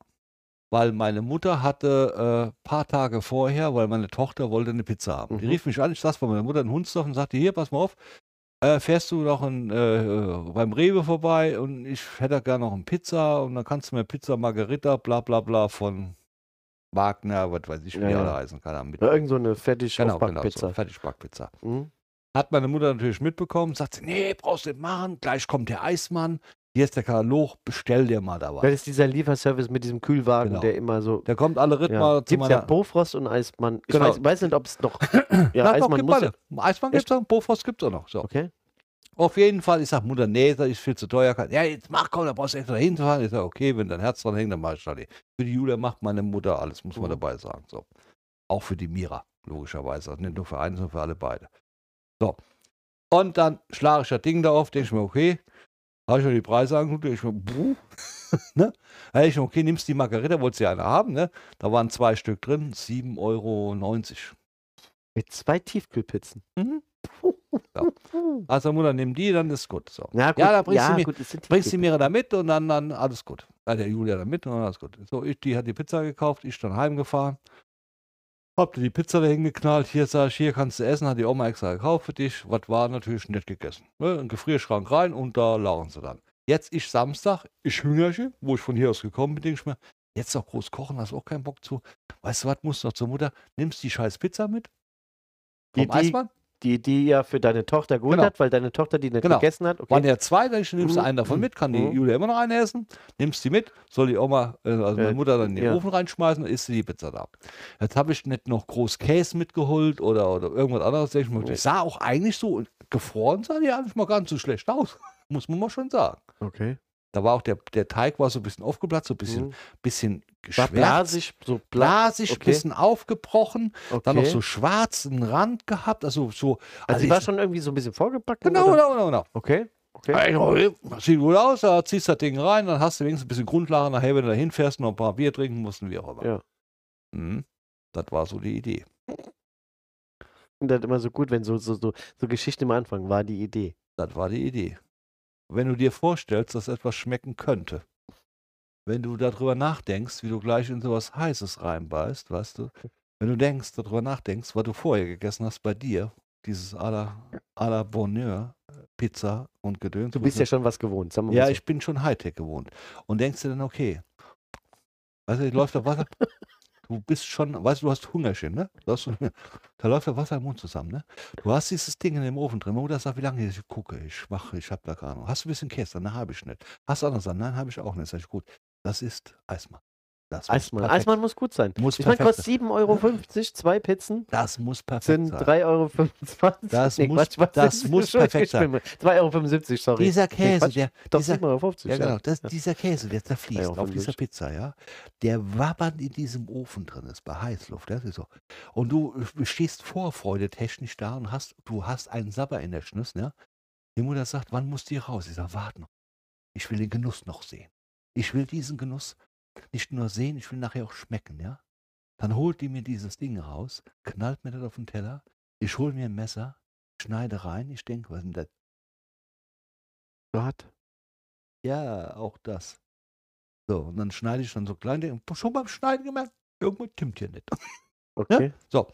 weil meine Mutter hatte äh, paar Tage vorher, weil meine Tochter wollte eine Pizza haben. Die Mhm. rief mich an, ich saß bei meiner Mutter in Hunsdorf und sagte, hier, pass mal auf, äh, fährst du noch in, äh, beim Rewe vorbei und ich hätte gerne noch eine Pizza und dann kannst du mir Pizza Margarita, bla bla bla von Wagner, was weiß ich, wie ja. alle heißen, mit- Ja, irgend so eine fertig Genau, genau, Aufbackpizza. so, Fertigbackpizza. Mhm. Hat meine Mutter natürlich mitbekommen, sagt sie, nee, brauchst du nicht machen, gleich kommt der Eismann, hier ist der Katalog, bestell dir mal da Das was. ist dieser Lieferservice mit diesem Kühlwagen, Genau. der immer so. Der kommt alle Ritt Ja. mal zu Gibt es ja meiner... Bofrost und Eismann. Ich Genau. weiß, weiß nicht, ob es noch. Ja, Na, doch, Eismann gibt muss. beide. Eismann gibt es auch, Bofrost gibt es auch noch. So. Okay. Auf jeden Fall, ich sag, Mutter, nee, das ist viel zu teuer. Ja, jetzt mach, komm, da brauchst du extra hinfahren. Ich sag, okay, wenn dein Herz dran hängt, dann mach ich das. Für die Julia macht meine Mutter alles, muss man Mhm. dabei sagen. So. Auch für die Mira, logischerweise. Also nicht nur für einen, sondern für alle beide. So. Und dann schlage ich das Ding da auf, denke ich mir, okay, habe ich mir die Preise angeguckt, denke ich mir, buh, ne? Da ich mir, okay, nimmst die Margarita, wolltest du ja eine haben, ne? Da waren zwei Stück drin, 7,90 Euro. Mit zwei Tiefkühlpizzen. Mhm. Also Mutter, nimm die, dann ist gut. So. Ja, gut, Ja, da bringst du mir- gut, Bringst die Tiefkühlpizzen. mir da mit und dann, dann alles gut. Ja, der Julia da mit und dann alles gut. So, ich, die hat die Pizza gekauft, ich dann heimgefahren. Hab dir die Pizza dahin geknallt. Hier sag ich, hier kannst du essen, hat die Oma extra gekauft für dich. Was war natürlich nicht gegessen. Ne? In den Gefrierschrank rein und da lagen sie dann. Jetzt ich Samstag, ich Hüngerchen, wo ich von hier aus gekommen bin, denke ich mir, jetzt noch groß kochen, hast du auch keinen Bock zu. Weißt du was, musst du noch zur Mutter, nimmst die scheiß Pizza mit. Vom die- Eismann. Die, die ja für deine Tochter geholt Genau. hat, weil deine Tochter die nicht Genau. gegessen hat. Okay. Waren ja zwei, dann nimmst du Mhm. einen davon mit, kann die Mhm. Julia immer noch eine essen, nimmst die mit, soll die Oma, äh, also meine Äh, Mutter dann in den ja. Ofen reinschmeißen, dann isst sie die Pizza da. Jetzt habe ich nicht noch groß Käse mitgeholt oder, oder irgendwas anderes. Ich die sah auch eigentlich so, gefroren sah die eigentlich mal ganz so schlecht aus, muss man mal schon sagen. okay. Da war auch der, der Teig war so ein bisschen aufgeblatzt, so ein bisschen, Mhm. bisschen geschwärzt, blasig, so bla blasig, ein okay. bisschen aufgebrochen, dann noch okay. so schwarzen Rand gehabt, also so. Also, ich- war schon irgendwie so ein bisschen vorgepackt? Genau, oder? genau, genau, genau. Okay, okay. Das sieht gut aus, da ziehst das Ding rein, dann hast du wenigstens ein bisschen Grundlage nachher, wenn du da hinfährst, noch ein paar Bier trinken musst und wie auch immer. Ja. Mhm. Das war so die Idee. Und das ist immer so gut, wenn so, so, so, so Geschichten am Anfang war die Idee. Das war die Idee. Wenn du dir vorstellst, dass etwas schmecken könnte, wenn du darüber nachdenkst, wie du gleich in sowas Heißes reinbeißt, weißt du, wenn du denkst, darüber nachdenkst, was du vorher gegessen hast bei dir, dieses à la, à la Bonheur, äh, Pizza und Gedöns. Du bist ja schon was gewohnt, sagen wir mal Ja, ich bin schon Hightech gewohnt. Und denkst dir dann, okay, du, läuft da Wasser, du bist schon, weißt du, du hast Hungerchen, ne? Du hast, da läuft da Wasser im Mund zusammen, ne? Du hast dieses Ding in dem Ofen drin, Mutter sagt, wie lange ich gucke, ich mache, ich habe da keine Ahnung. Hast du ein bisschen Käse? Nein, habe ich nicht. Hast du andere Sachen? Nein, habe ich auch nicht. Sag ich, gut, das ist Eismann. Das muss Eismann. muss gut sein. Muss ich meine, kostet 7,50 Euro, zwei Pizzen Das muss perfekt sind sein. 3,25 Euro. Das muss- das muss perfekt sein. 2,75 Euro, sorry. Dieser Käse, Quatsch, der, Doch, dieser, 7,50 Euro. Ja, genau. Das, Ja. Dieser Käse, der zerfließt auf dieser 75. Pizza, ja, der wabbert in diesem Ofen drin ist, bei Heißluft. Das ist so. Und du äh, stehst Vorfreude technisch da und hast, du hast einen Sabber in der Schnüss, ne? Die Mutter sagt, wann muss die raus? Ich sage, warte noch. Ich will den Genuss noch sehen. Ich will diesen Genuss nicht nur sehen, ich will nachher auch schmecken, ja? Dann holt die mir dieses Ding raus, knallt mir das auf den Teller, ich hole mir ein Messer, schneide rein, ich denke, was ist denn das? Gott. Ja, auch das. So, und dann schneide ich dann so klein, denk, schon beim Schneiden gemerkt, irgendwas stimmt hier nicht. Okay. Und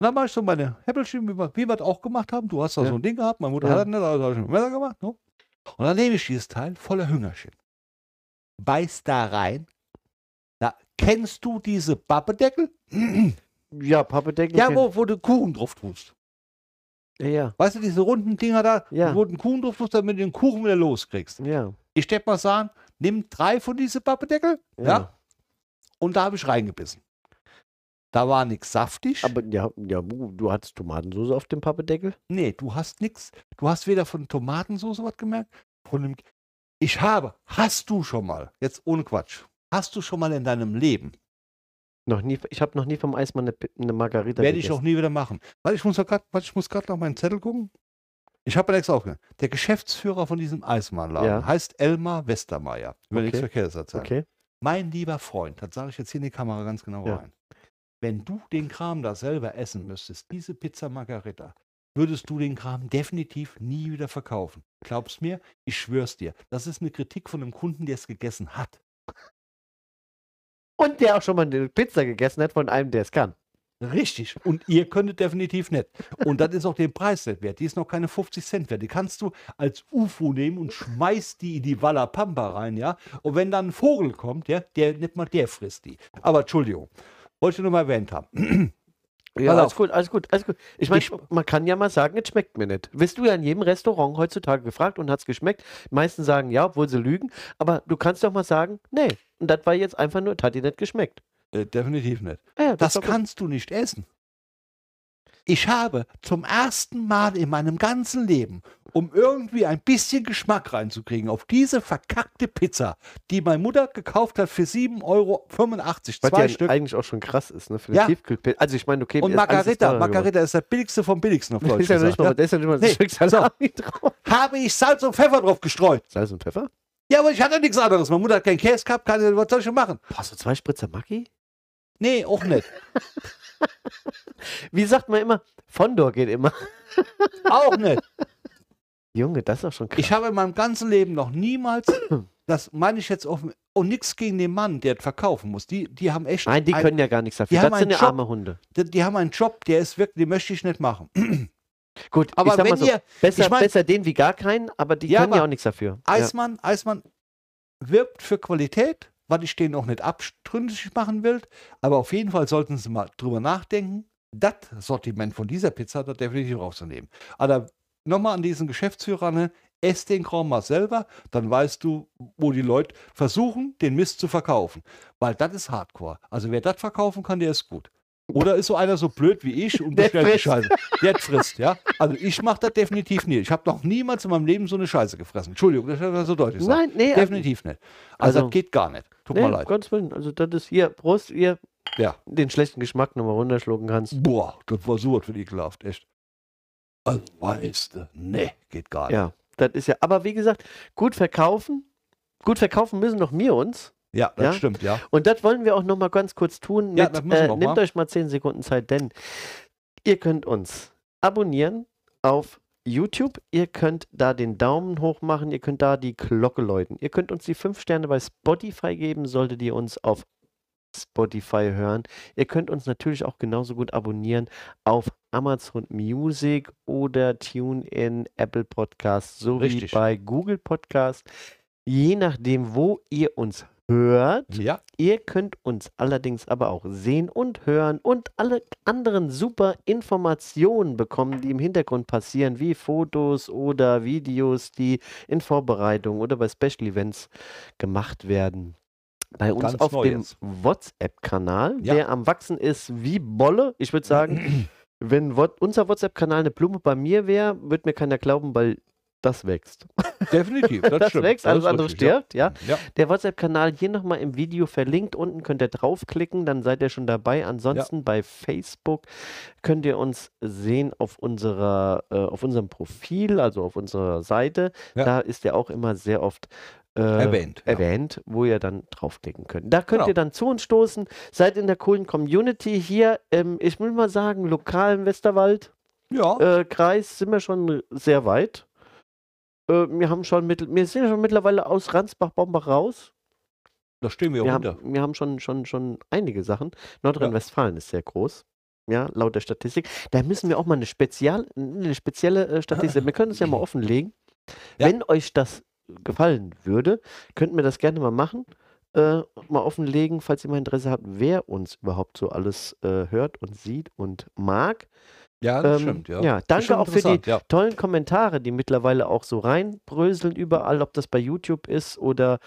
dann mache ich so meine Häppelchen, wie wir, wie wir das auch gemacht haben. Du hast da Ja. so ein Ding gehabt, meine Mutter Ja. hat das nicht, also habe ich dem Messer gemacht. Ne? Und dann nehme ich dieses Teil voller Hüngerchen. Beiß da rein. Kennst du diese Pappedeckel? Ja, Pappedeckel. ja, wo, wo du Kuchen drauf tust. Ja, ja. Weißt du, diese runden Dinger da, Ja. wo du den Kuchen drauf tust, damit du den Kuchen wieder loskriegst. Ja. Ich stelle mal sagen, nimm drei von diesen Pappedeckel, ja. Ja. und da habe ich reingebissen. Da war nichts saftig. Aber ja, ja, du du hattest Tomatensauce auf dem Pappedeckel? nee, du hast nichts. Du hast weder von Tomatensauce was gemerkt, von dem. Ich habe, hast du schon mal, jetzt ohne Quatsch, hast du schon mal in deinem Leben, Noch nie, ich habe noch nie vom Eismann eine, eine Margarita werde ich gegessen. auch nie wieder machen. Weil ich muss doch grad, warte, ich muss gerade noch meinen Zettel gucken. Ich habe extra aufgehört. Der Geschäftsführer von diesem Eismannladen Ja. heißt Elmar Westermeier. Über Okay. nichts Verkehrs erzählen. Okay. Mein lieber Freund, das sage ich jetzt hier in die Kamera ganz genau Ja. rein. Wenn du den Kram da selber essen müsstest, diese Pizza Margarita, würdest du den Kram definitiv nie wieder verkaufen. Glaubst mir, ich schwör's dir. Das ist eine Kritik von einem Kunden, der es gegessen hat. Und der auch schon mal eine Pizza gegessen hat von einem, der es kann. Richtig. Und ihr könntet definitiv nicht. Und das ist auch den Preis nicht wert. Die ist noch keine 50 Cent wert. Die kannst du als UFO nehmen und schmeißt die in die Walla Pampa rein, ja. Und wenn dann ein Vogel kommt, ja, der nicht mal der frisst die. Aber Entschuldigung, wollte ich nur mal erwähnt haben. Ja, Pass alles auf. gut, alles gut, alles gut. Ich meine, man kann ja mal sagen, es schmeckt mir nicht. Wirst du ja in jedem Restaurant heutzutage gefragt und hat es geschmeckt. Die meisten sagen ja, obwohl sie lügen. Aber du kannst doch mal sagen, nee. Und das war jetzt einfach nur, das hat dir nicht geschmeckt. Äh, definitiv nicht. Ja, ja, Das ist gut. kannst du nicht essen. Ich habe zum ersten Mal in meinem ganzen Leben, um irgendwie ein bisschen Geschmack reinzukriegen, auf diese verkackte Pizza, die meine Mutter gekauft hat für 7,85 Euro, Was zwei ja Stück. eigentlich auch schon krass ist, ne? Für Ja. Tiefkühlpizza. Also ich meine, okay, Und ist Margarita, teurer Margarita ist der billigste vom billigsten auf. Deutsch ist ja nicht mal, da ist ja nicht mal Nee, Stück Salami drauf. ja. Habe ich Salz und Pfeffer drauf gestreut. Salz und Pfeffer? Ja, aber ich hatte nichts anderes. Meine Mutter hat keinen Käse gehabt, keine, was soll ich denn machen? Boah, so zwei Spritzer Maggi? Nee, auch nicht. Wie sagt man immer? Fondor geht immer. Auch nicht. Junge, das ist doch schon krass. Ich habe in meinem ganzen Leben noch niemals, das meine ich jetzt offen, und nichts gegen den Mann, der verkaufen muss. Die, die haben echt. Nein, die ein- können ja gar nichts die dafür. haben Das sind einen ja Job. arme Hunde. die, die haben einen Job, der ist wirklich, den möchte ich nicht machen. Gut, Aber ich sag mal wenn so, ihr, besser, ich mein- besser den wie gar keinen, aber die Ja, können ja aber auch nichts dafür. Eismann, Eismann wirbt für Qualität, was ich denen auch nicht abstründig machen will. Aber auf jeden Fall sollten sie mal drüber nachdenken, das Sortiment von dieser Pizza da definitiv rauszunehmen. Aber nochmal an diesen Geschäftsführer, ne, ess den Kram mal selber, dann weißt du, wo die Leute versuchen, den Mist zu verkaufen. Weil das ist Hardcore. Also wer das verkaufen kann, der ist gut. Oder ist so einer so blöd wie ich und bestellt die. Scheiße? Der frisst, ja? Also ich mache das definitiv nie. Ich habe noch niemals in meinem Leben so eine Scheiße gefressen. Entschuldigung, das ist so deutlich sagen. Nein, nee, also- Definitiv nicht. Also, also- das geht gar nicht. Tut nee, mir leid. Gottes Willen. Also das ist hier, Prost, ihr Ja. den schlechten Geschmack nochmal runterschlucken kannst. Boah, das war so was für ekelhaft, echt. Also, weißt du, nee, geht gar nicht. Ja, das ist ja, aber wie gesagt, gut verkaufen. Gut verkaufen müssen doch wir uns. Ja, das Ja? stimmt, ja. Und das wollen wir auch nochmal ganz kurz tun. Ja, Mit, äh, nehmt mal. euch mal 10 Sekunden Zeit, denn ihr könnt uns abonnieren auf YouTube. Ihr könnt da den Daumen hoch machen. Ihr könnt da die Glocke läuten. Ihr könnt uns die 5 Sterne bei Spotify geben, solltet ihr uns auf Spotify hören. Ihr könnt uns natürlich auch genauso gut abonnieren auf Amazon Music oder TuneIn, Apple Podcasts sowie Richtig. bei Google Podcasts. Je nachdem, wo ihr uns hört. Ja, Ihr könnt uns allerdings aber auch sehen und hören und alle anderen super Informationen bekommen, die im Hintergrund passieren, wie Fotos oder Videos, die in Vorbereitung oder bei Special Events gemacht werden. Bei uns Ganz auf neu dem. WhatsApp-Kanal, Ja. der am Wachsen ist wie Bolle. Ich würde sagen, wenn unser WhatsApp-Kanal eine Blume bei mir wäre, würde mir keiner glauben, weil das wächst. definitiv. Das, Das, stimmt. wächst, alles andere richtig, ja. stirbt, ja. Ja, Der WhatsApp-Kanal hier nochmal im Video verlinkt. Unten könnt ihr draufklicken, dann seid ihr schon dabei. Ansonsten bei Facebook könnt ihr uns sehen auf, unserer, äh, auf unserem Profil, also auf unserer Seite. Ja. Da ist er auch immer sehr oft äh, Erwähnt, ja. erwähnt, wo ihr dann draufklicken könnt. Da könnt Genau. ihr dann zu uns stoßen. Seid in der coolen Community hier. Ähm, ich will mal sagen, lokal im Westerwald. ja. Äh, Kreis sind wir schon sehr weit. Äh, wir haben schon mittel, wir sind ja schon mittlerweile aus Ransbach-Bombach raus. da stehen wir auch Wir hinter. haben, wir haben schon, schon, schon einige Sachen. Nordrhein-Westfalen ist sehr groß. Ja, laut der Statistik. Da müssen wir auch mal eine, Spezial, eine spezielle äh, Statistik. Wir können es ja mal offenlegen. Ja. Wenn euch das gefallen würde, könnten wir das gerne mal machen. Äh, mal offenlegen, falls ihr mal Interesse habt, wer uns überhaupt so alles äh, hört und sieht und mag. Ja, das Ähm, stimmt, ja. ja, danke auch für die ja. tollen Kommentare, die mittlerweile auch so reinbröseln überall, ob das bei YouTube ist oder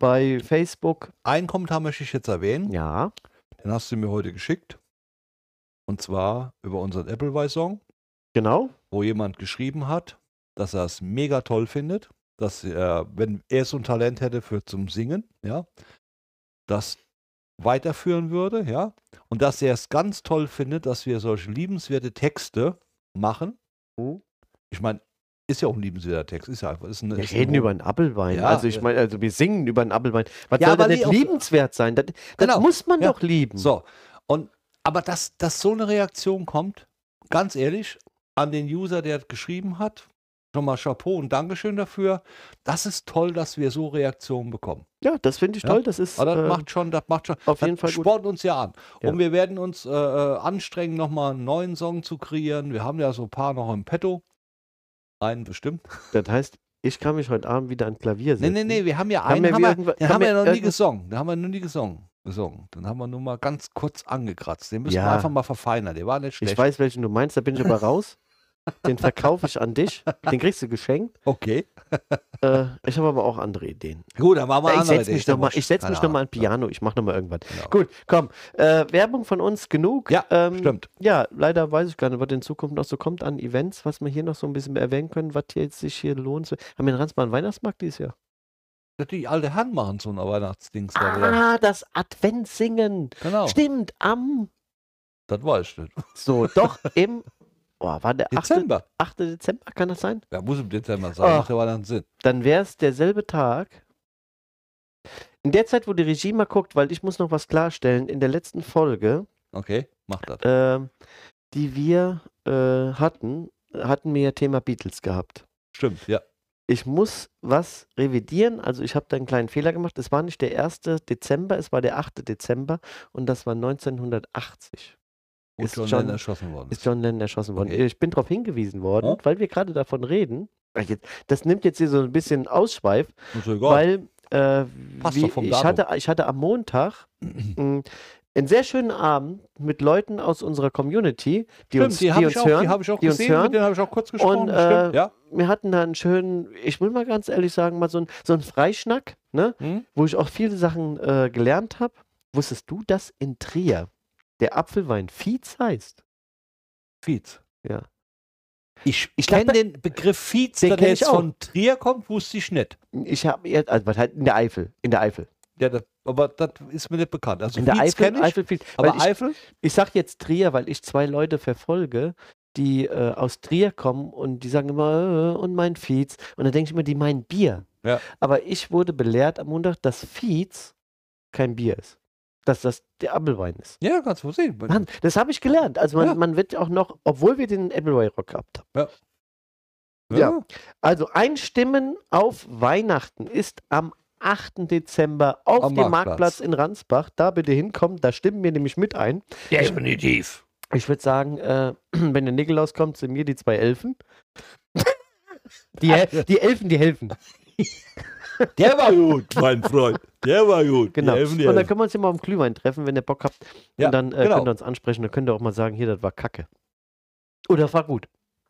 bei Facebook. Einen Kommentar möchte ich jetzt erwähnen. Ja, Den hast du mir heute geschickt. Und zwar über unseren Appleweiß-Song, genau. wo jemand geschrieben hat, dass er es mega toll findet, dass er, wenn er so ein Talent hätte für zum Singen, ja, das weiterführen würde, ja, und dass er es ganz toll findet, dass wir solche liebenswerte Texte machen. Mhm. Ich meine, ist ja auch ein liebenswerter Text, ist ja einfach. Ist ein, Wir ist reden ein, über einen Appelwein. Ja, also ich meine, also wir singen über einen Appelwein. Was Ja, soll aber nicht liebenswert sein? Das, das Genau, muss man ja. doch lieben. So, und aber dass, dass so eine Reaktion kommt, ganz ehrlich, an den User, der geschrieben hat, schon mal Chapeau und Dankeschön dafür. Das ist toll, dass wir so Reaktionen bekommen. Ja, das finde ich Ja, toll. Das ist Aber das äh, macht schon, das macht schon, auf jeden Fall gut. spornt uns ja an. Ja. Und wir werden uns äh, äh, anstrengen, nochmal einen neuen Song zu kreieren. Wir haben ja so ein paar noch im Petto. Einen bestimmt. Das heißt, ich kann mich heute Abend wieder an Klavier Nee, setzen. nee, nee, wir haben ja Haben einen, wir haben wir, den haben haben wir wir noch nie gesungen. Den haben wir noch nie gesungen. gesungen. Den haben wir nur mal ganz kurz angekratzt. Den müssen wir Ja. einfach mal verfeinern. Der war nicht schlecht. Ich weiß, welchen du meinst, da bin ich aber raus. Den verkaufe ich an dich. Den kriegst du geschenkt. Okay. Äh, ich habe aber auch andere Ideen. Gut, dann machen wir ich andere setze mich Ideen. nochmal Wurscht. setz Keine mich noch mal an. Piano. Ich mache nochmal irgendwas. Genau. Gut, komm. Äh, Werbung von uns genug. Ja, ähm, Stimmt. Ja, leider weiß ich gar nicht, was in Zukunft noch so kommt an Events, was wir hier noch so ein bisschen erwähnen können, was hier jetzt sich hier lohnt. Haben wir in Ransbach einen Weihnachtsmarkt dieses Jahr? Die alte Herren machen so ein Weihnachtsdings. Ah, das Adventssingen. Genau. Stimmt, am. Das weiß ich nicht. So, doch im. Oh, war der 8. Dezember. 8. Dezember, kann das sein? Ja, muss im Dezember sein. Ach. Macht mal dann Sinn. Dann wäre es derselbe Tag. In der Zeit, wo die Regie mal guckt, weil ich muss noch was klarstellen, in der letzten Folge, Okay, macht das. ähm, die wir äh, hatten, hatten wir ja Thema Beatles gehabt. Stimmt, ja. Ich muss was revidieren, also ich habe da einen kleinen Fehler gemacht. Es war nicht der 1. Dezember, es war der 8. Dezember und das war 1980. Und Ist schon John- Lennon erschossen worden. Ist John Lennon erschossen worden. Okay. Ich bin darauf hingewiesen worden, Ja. weil wir gerade davon reden. Das nimmt jetzt hier so ein bisschen Ausschweif, weil äh, Passt wie, doch vom ich, hatte, ich hatte am Montag mh, einen sehr schönen Abend mit Leuten aus unserer Community, die Stimmt, uns, die die habe uns ich, auch- hören. die hab ich auch die uns gesehen, hören. mit denen habe ich auch kurz gesprochen. Und, Stimmt, äh, ja. Wir hatten da einen schönen, ich will mal ganz ehrlich sagen, mal so, ein, so einen Freischnack, ne? Hm? wo ich auch viele Sachen äh, gelernt habe. Wusstest du, dass in Trier der Apfelwein Fietz heißt. Fietz. Ja. Ich, Ich kenne den Begriff Fietz, den der jetzt auch. von Trier kommt, wusste ich nicht. Ich habe also was halt in der Eifel, in der Eifel. Ja, das, aber das ist mir nicht bekannt. Also In der Eifel, ich, Eifel, Fietz. aber ich, Eifel? ich sag jetzt Trier, weil ich zwei Leute verfolge, die äh, aus Trier kommen und die sagen immer, äh, und mein Fietz. Und dann denke ich immer, die meinen Bier. Ja. Aber ich wurde belehrt am Montag, dass Fietz kein Bier ist. Dass das der Apfelwein ist. Ja, kannst du sehen. Mann, das habe ich gelernt. Also man, Ja. man wird auch noch, obwohl wir den Appleboy Rock gehabt haben. ja. Also einstimmen auf Weihnachten ist am 8. Dezember auf Am dem Marktplatz. Marktplatz in Ransbach. Da bitte hinkommen, da stimmen wir nämlich mit ein. Definitiv. Ich würde sagen, äh, wenn der Nikolaus kommt, sind mir die zwei Elfen. Die, die Elfen, die helfen. Der war gut, mein Freund. Der war gut. Genau. Die helfen, die Und dann können wir uns immer am Glühwein treffen, wenn ihr Bock habt. Ja, und dann äh, genau. könnt ihr uns ansprechen. Dann könnt ihr auch mal sagen, hier, das war Kacke. Oder war gut.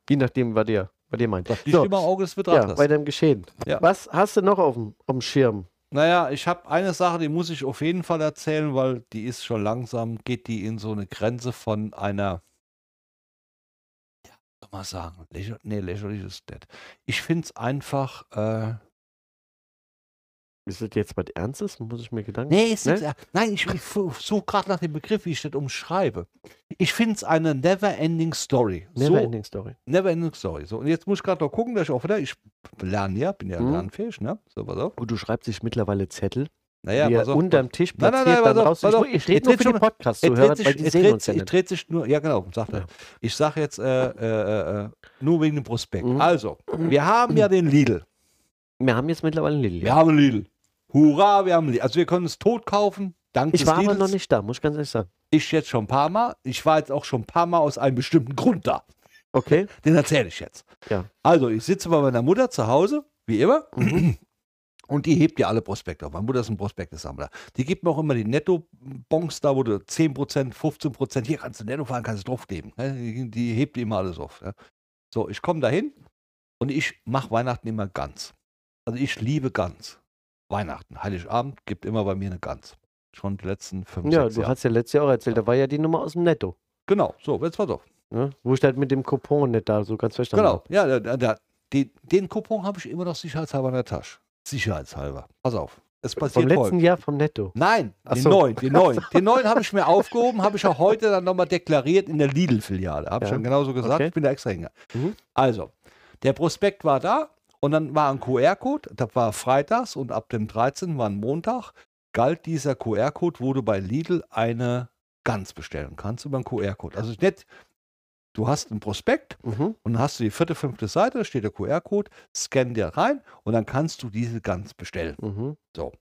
Je nachdem, was ihr, was ihr meint. Liegt So, im Auge des ja, Betrachters. bei dem Geschehen. Ja. Was hast du noch auf dem, auf dem Schirm? Naja, ich habe eine Sache, die muss ich auf jeden Fall erzählen, weil die ist schon langsam, geht die in so eine Grenze von einer, ja, soll man sagen, lächer, nee, lächerlich ist das. Ich finde es einfach, äh, Ist das jetzt was Ernstes? Muss ich mir Gedanken nee, ist Ne? nein, ich, ich suche gerade nach dem Begriff, wie ich das umschreibe. Ich finde es eine never-ending Story. Never so, Ending Story. Never-ending Story. So, und jetzt muss ich gerade noch gucken, dass ich auch wieder, ich lerne ja, bin ja Mhm. lernfähig, ne? So, pass auf. Und du schreibst sich mittlerweile Zettel, Naja, die er auf. unterm Tisch Nein, platziert, nein, nein, dann pass auf, nicht- auf. Ich rede nur für Es Podcast-Zuhörer, dreht weil die sehen dreht, uns ja dreht sich nur, ja genau, sagt er. Ja. Ich sage jetzt äh, äh, äh, nur wegen dem Prospekt. Mhm. Also, wir haben ja den Lidl. Wir haben jetzt mittlerweile einen Lilly. Wir haben einen Lidl. Hurra, wir haben. Also wir können es tot kaufen. Dank Ich war aber noch nicht da, muss ich ganz ehrlich sagen. Ich jetzt schon ein paar Mal. Ich war jetzt auch schon ein paar Mal aus einem bestimmten Grund da. Okay. Den erzähle ich jetzt. Ja. Also, ich sitze bei meiner Mutter zu Hause, wie immer. Mhm. Und die hebt ja alle Prospekte auf. Meine Mutter ist ein Prospektesammler. Die gibt mir auch immer die Netto-Bons da, wo du 10%, 15%, hier kannst du Netto fahren, kannst du draufleben. ne? Die, hebt immer alles auf. So, ich komme dahin und ich mache Weihnachten immer ganz. Also ich liebe Gans. Weihnachten, Heiligabend gibt immer bei mir eine Gans. Schon die letzten fünf, Ja, sechs du Jahre. hast ja letztes Jahr auch erzählt, da war ja die Nummer aus dem Netto. Genau, so, jetzt pass auf. Ne? Wo ich halt mit dem Coupon nicht da so ganz verstanden Genau, ja, der, der, der, den, den Coupon habe ich immer noch sicherheitshalber in der Tasche. Sicherheitshalber. Pass auf. Es Vom passiert letzten folgendes. Jahr vom Netto. Nein, Ach den so. neuen, den neuen. Den neuen habe ich mir aufgehoben, habe ich auch heute dann nochmal deklariert in der Lidl-Filiale. Habe ich Ja. schon genauso gesagt, Okay. ich bin da extra hingegangen. Mhm. Also, der Prospekt war da und dann war ein QR-Code, das war freitags und ab dem 13. war ein Montag, galt dieser QR-Code, wo du bei Lidl eine Gans bestellen kannst über einen QR-Code. Also nicht, du hast einen Prospekt Mhm. und dann hast du die vierte, fünfte Seite, da steht der QR-Code, scan dir rein und dann kannst du diese Gans bestellen. Mhm. So.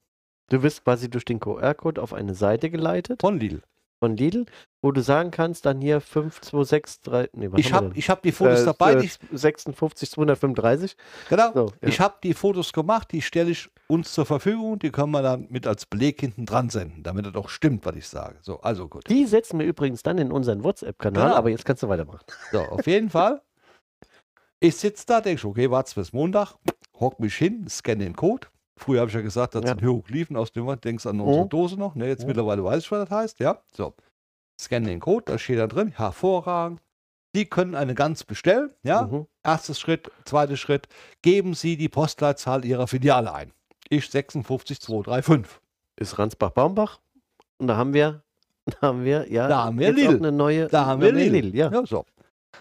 Du wirst quasi durch den QR-Code auf eine Seite geleitet Von Lidl. Von Lidl, wo du sagen kannst, dann hier 5263, nee, was Ich habe ich hab die Fotos Äh, dabei. Die, 56 235. genau. So, ja. Ich habe die Fotos gemacht, die stelle ich uns zur Verfügung. Die können wir dann mit als Beleg hinten dran senden, damit es auch stimmt, was ich sage. So, also gut. Die setzen wir übrigens dann in unseren WhatsApp-Kanal, Genau. aber jetzt kannst du weitermachen. So, auf jeden Fall. Ich sitze da, denke ich, okay, warte bis Montag, hock mich hin, scanne den Code. Früher habe ich ja gesagt, das Ja. sind Hieroglyphen aus dem Wort, denkst an unsere Mhm. Dose noch. Ne, jetzt Mhm. mittlerweile weiß ich, was das heißt. Ja, so. Scanne den Code, da steht da drin, hervorragend. Sie können eine Gans bestellen. Ja, Mhm. Erstes Schritt, zweiter Schritt, geben Sie die Postleitzahl Ihrer Filiale ein. Ich 56235. Ist Ransbach-Baumbach. Und da haben wir, da haben wir, ja, Da haben wir Lidl. auch eine neue, Da haben wir Lidl. ja. Ja, so.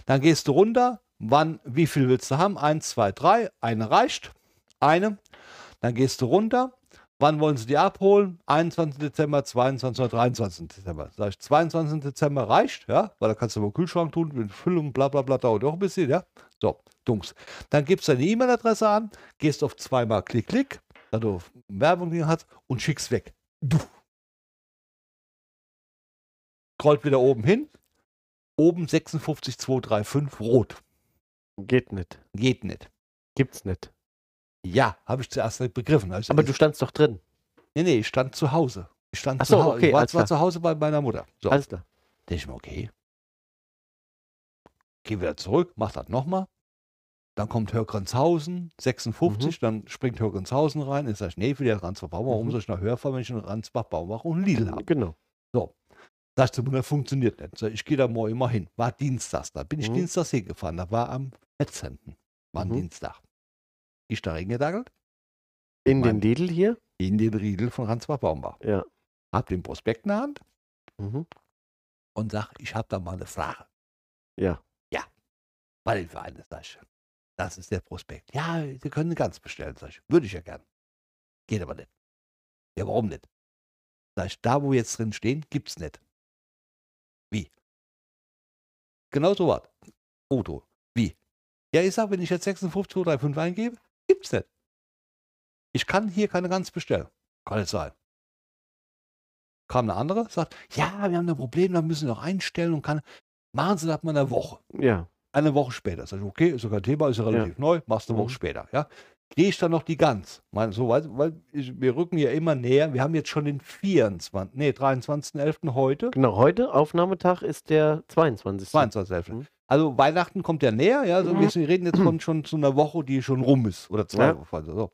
Dann gehst du runter. Wann, wie viel willst du haben? Eins, zwei, drei. Eine reicht. Eine. Dann gehst du runter. Wann wollen sie die abholen? 21. Dezember, 22. oder 23. Dezember. Sag ich, 22. Dezember reicht, ja, weil da kannst du mal Kühlschrank tun, mit Füllung, bla bla bla, dauert auch ein bisschen, ja. So, Dungs. Dann gibst du deine E-Mail-Adresse an, gehst auf zweimal Klick, Klick, da du Werbung hast und schickst weg. Du. Scrollt wieder oben hin. Oben 56235 rot. Geht nicht. Geht nicht. Gibt's nicht. Ja, habe ich zuerst nicht begriffen. Also Aber ich, du standst doch drin. nee, nee, ich stand zu Hause. Ich stand Ach zu so, Hause. okay, ich war zwar zu Hause bei meiner Mutter. So, Alles klar. denke ich mir, okay. Geh wieder zurück, mach das nochmal. Dann kommt Hörgrenzhausen, 56, dann springt Hörgrenzhausen rein. Ich sage, nee, für die Ransbach Baumach, warum Mhm. soll ich nach fahren, wenn ich in Ransbach Baumach und Lidl habe? Genau. Sagt sie, das funktioniert nicht. Sag, ich gehe da morgen immer hin. War Dienstags. Da bin ich Mhm. Dienstags hingefahren. Da war am 14. War ein Mhm. Dienstag. Ich da reingedackelt In Mein- den Lidl hier? in den Riedel von Ransbach Baumbach. Ja. Hab den Prospekt in der Hand Mhm. und sag, ich habe da mal eine Frage. Ja. Weil für eine sag ich, das ist der Prospekt. Ja, Sie können ganz bestellen, sag ich. Würde ich ja gern. Geht aber nicht. Ja, warum nicht? Sag ich, da wo jetzt drin stehen, gibt's nicht. Wie? Genau so was. Foto. Wie? Ja, ich sag, wenn ich jetzt 56235 eingebe, gibt's nicht. Ich kann hier keine ganz bestellen. Kann nicht sein. Kam eine andere, sagt, ja, wir haben ein Problem, da müssen wir noch einstellen und kann. Machen Sie das mal eine Woche. Ja. Eine Woche später. Sag ich, okay, ist ja kein Thema, ist ja relativ neu, machst eine Woche Mhm. später. Ja. Kriege ich dann noch die Gans? Mein, so, weil, weil ich, wir rücken ja immer näher. Wir haben jetzt schon den 24., nee, 23.11. heute. Genau, heute, Aufnahmetag ist der 22. 22.11. Mhm. Also Weihnachten kommt ja näher, ja. Also wir reden jetzt von schon zu einer Woche, die schon rum ist. Oder zwei Ja. Wochen. Also, so.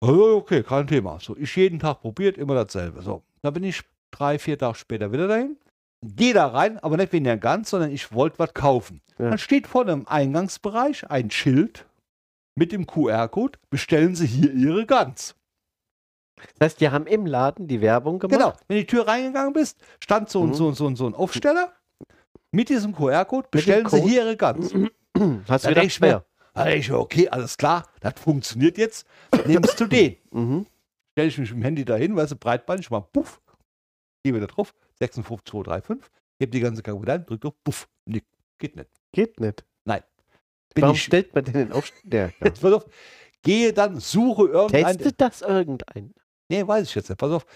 Also, okay, kein Thema. So, ich jeden Tag probiert, immer dasselbe. So, da bin ich drei, vier Tage später wieder dahin. Gehe da rein, aber nicht wegen der Gans, sondern ich wollte was kaufen. Ja. Dann steht vorne im Eingangsbereich ein Schild mit dem QR-Code, bestellen Sie hier Ihre Gans. Das heißt, die haben im Laden die Werbung gemacht. Genau, wenn die Tür reingegangen bist, stand so, Mhm. so, so, so ein Aufsteller mit diesem QR-Code, bestellen Sie hier Ihre Gans. Hast Da du denk ich denk ich okay, alles klar, das funktioniert jetzt. Nimmst du den. Mhm. Stelle ich mich mit dem Handy dahin, weißt du, breitbeinig, mal puff, gebe da drauf, 56235, gebe die ganze Kacke wieder ein, drück drauf, puff, nick, geht nicht. Geht nicht. Bin Warum ich, stellt man denn den Aufsteller? Ja, jetzt pass auf, gehe dann, suche irgendeinen, Testet das irgendein? nee, weiß ich jetzt nicht, pass auf,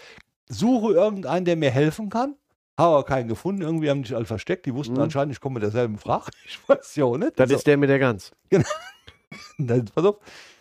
suche irgendeinen, der mir helfen kann, habe aber keinen gefunden, irgendwie haben die sich alle versteckt, die wussten Mhm. anscheinend, ich komme mit derselben Frage, ich weiß ja auch nicht. Das So, ist der mit der Gans. dann, pass auf,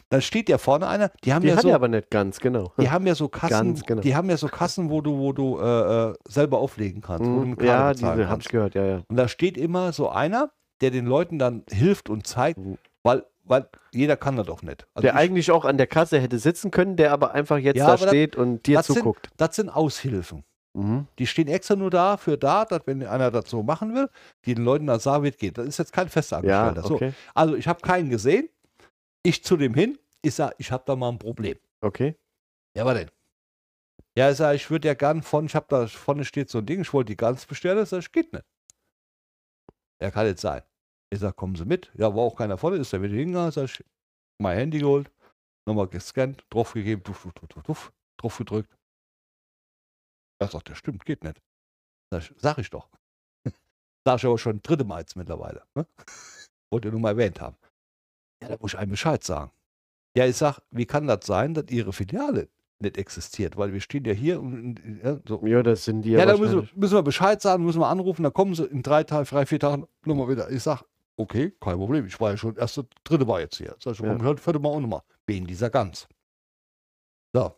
dann steht ja vorne einer, die haben Die ja hat so, er aber nicht ganz, genau. Die haben ja so Kassen, Ganz genau. die haben ja so Kassen, wo du, wo du äh, äh, selber auflegen kannst, wo du Mhm. Ja, diese hab kannst. ich gehört, ja, ja. Und da steht immer so einer, der den Leuten dann hilft und zeigt, Mhm. weil, weil jeder kann das doch nicht. Also der ich- eigentlich auch an der Kasse hätte sitzen können, der aber einfach jetzt Ja, da aber das- steht und dir das sind- zuguckt. das sind Aushilfen. Mhm. Die stehen extra nur da für da, dass wenn einer das so machen will, die den Leuten sagen wird, geht. Das ist jetzt kein fester Ja, Angestellter. So, okay. also ich habe keinen gesehen. Ich zu dem hin, ich sage, ich habe da mal ein Problem. Okay. Ja, was denn? Ja, ich sage, ich würde ja gern von, ich habe da vorne steht so ein Ding, ich wollte die ganz bestellen, sag ich, geht nicht. Ja, kann jetzt sein. Ich sage, kommen Sie mit. Ja, war auch keiner vorne, ist er wieder hingegangen, sag ich, mein Handy geholt, nochmal gescannt, draufgegeben, duff, duff, duff, duff, drauf gedrückt. Er sagt, das stimmt, geht nicht. Sag ich, sag ich doch. Sag ich aber schon dritte Mal jetzt mittlerweile. Ne? Wollte nur mal erwähnt haben. Ja, da muss ich einem Bescheid sagen. Ja, ich sag, wie kann das sein, dass Ihre Filiale nicht existiert? Weil wir stehen ja hier und, ja, so. Ja, das sind die Ja, da wahrscheinlich. müssen, müssen wir Bescheid sagen, müssen wir anrufen, dann kommen sie in drei Tagen, drei, vier Tagen nochmal wieder. Ich sag, okay, kein Problem. Ich war ja schon erste, dritte Mal jetzt hier. Sag ich, Ja. halt vierte Mal auch nochmal. Wegen dieser Gans. So.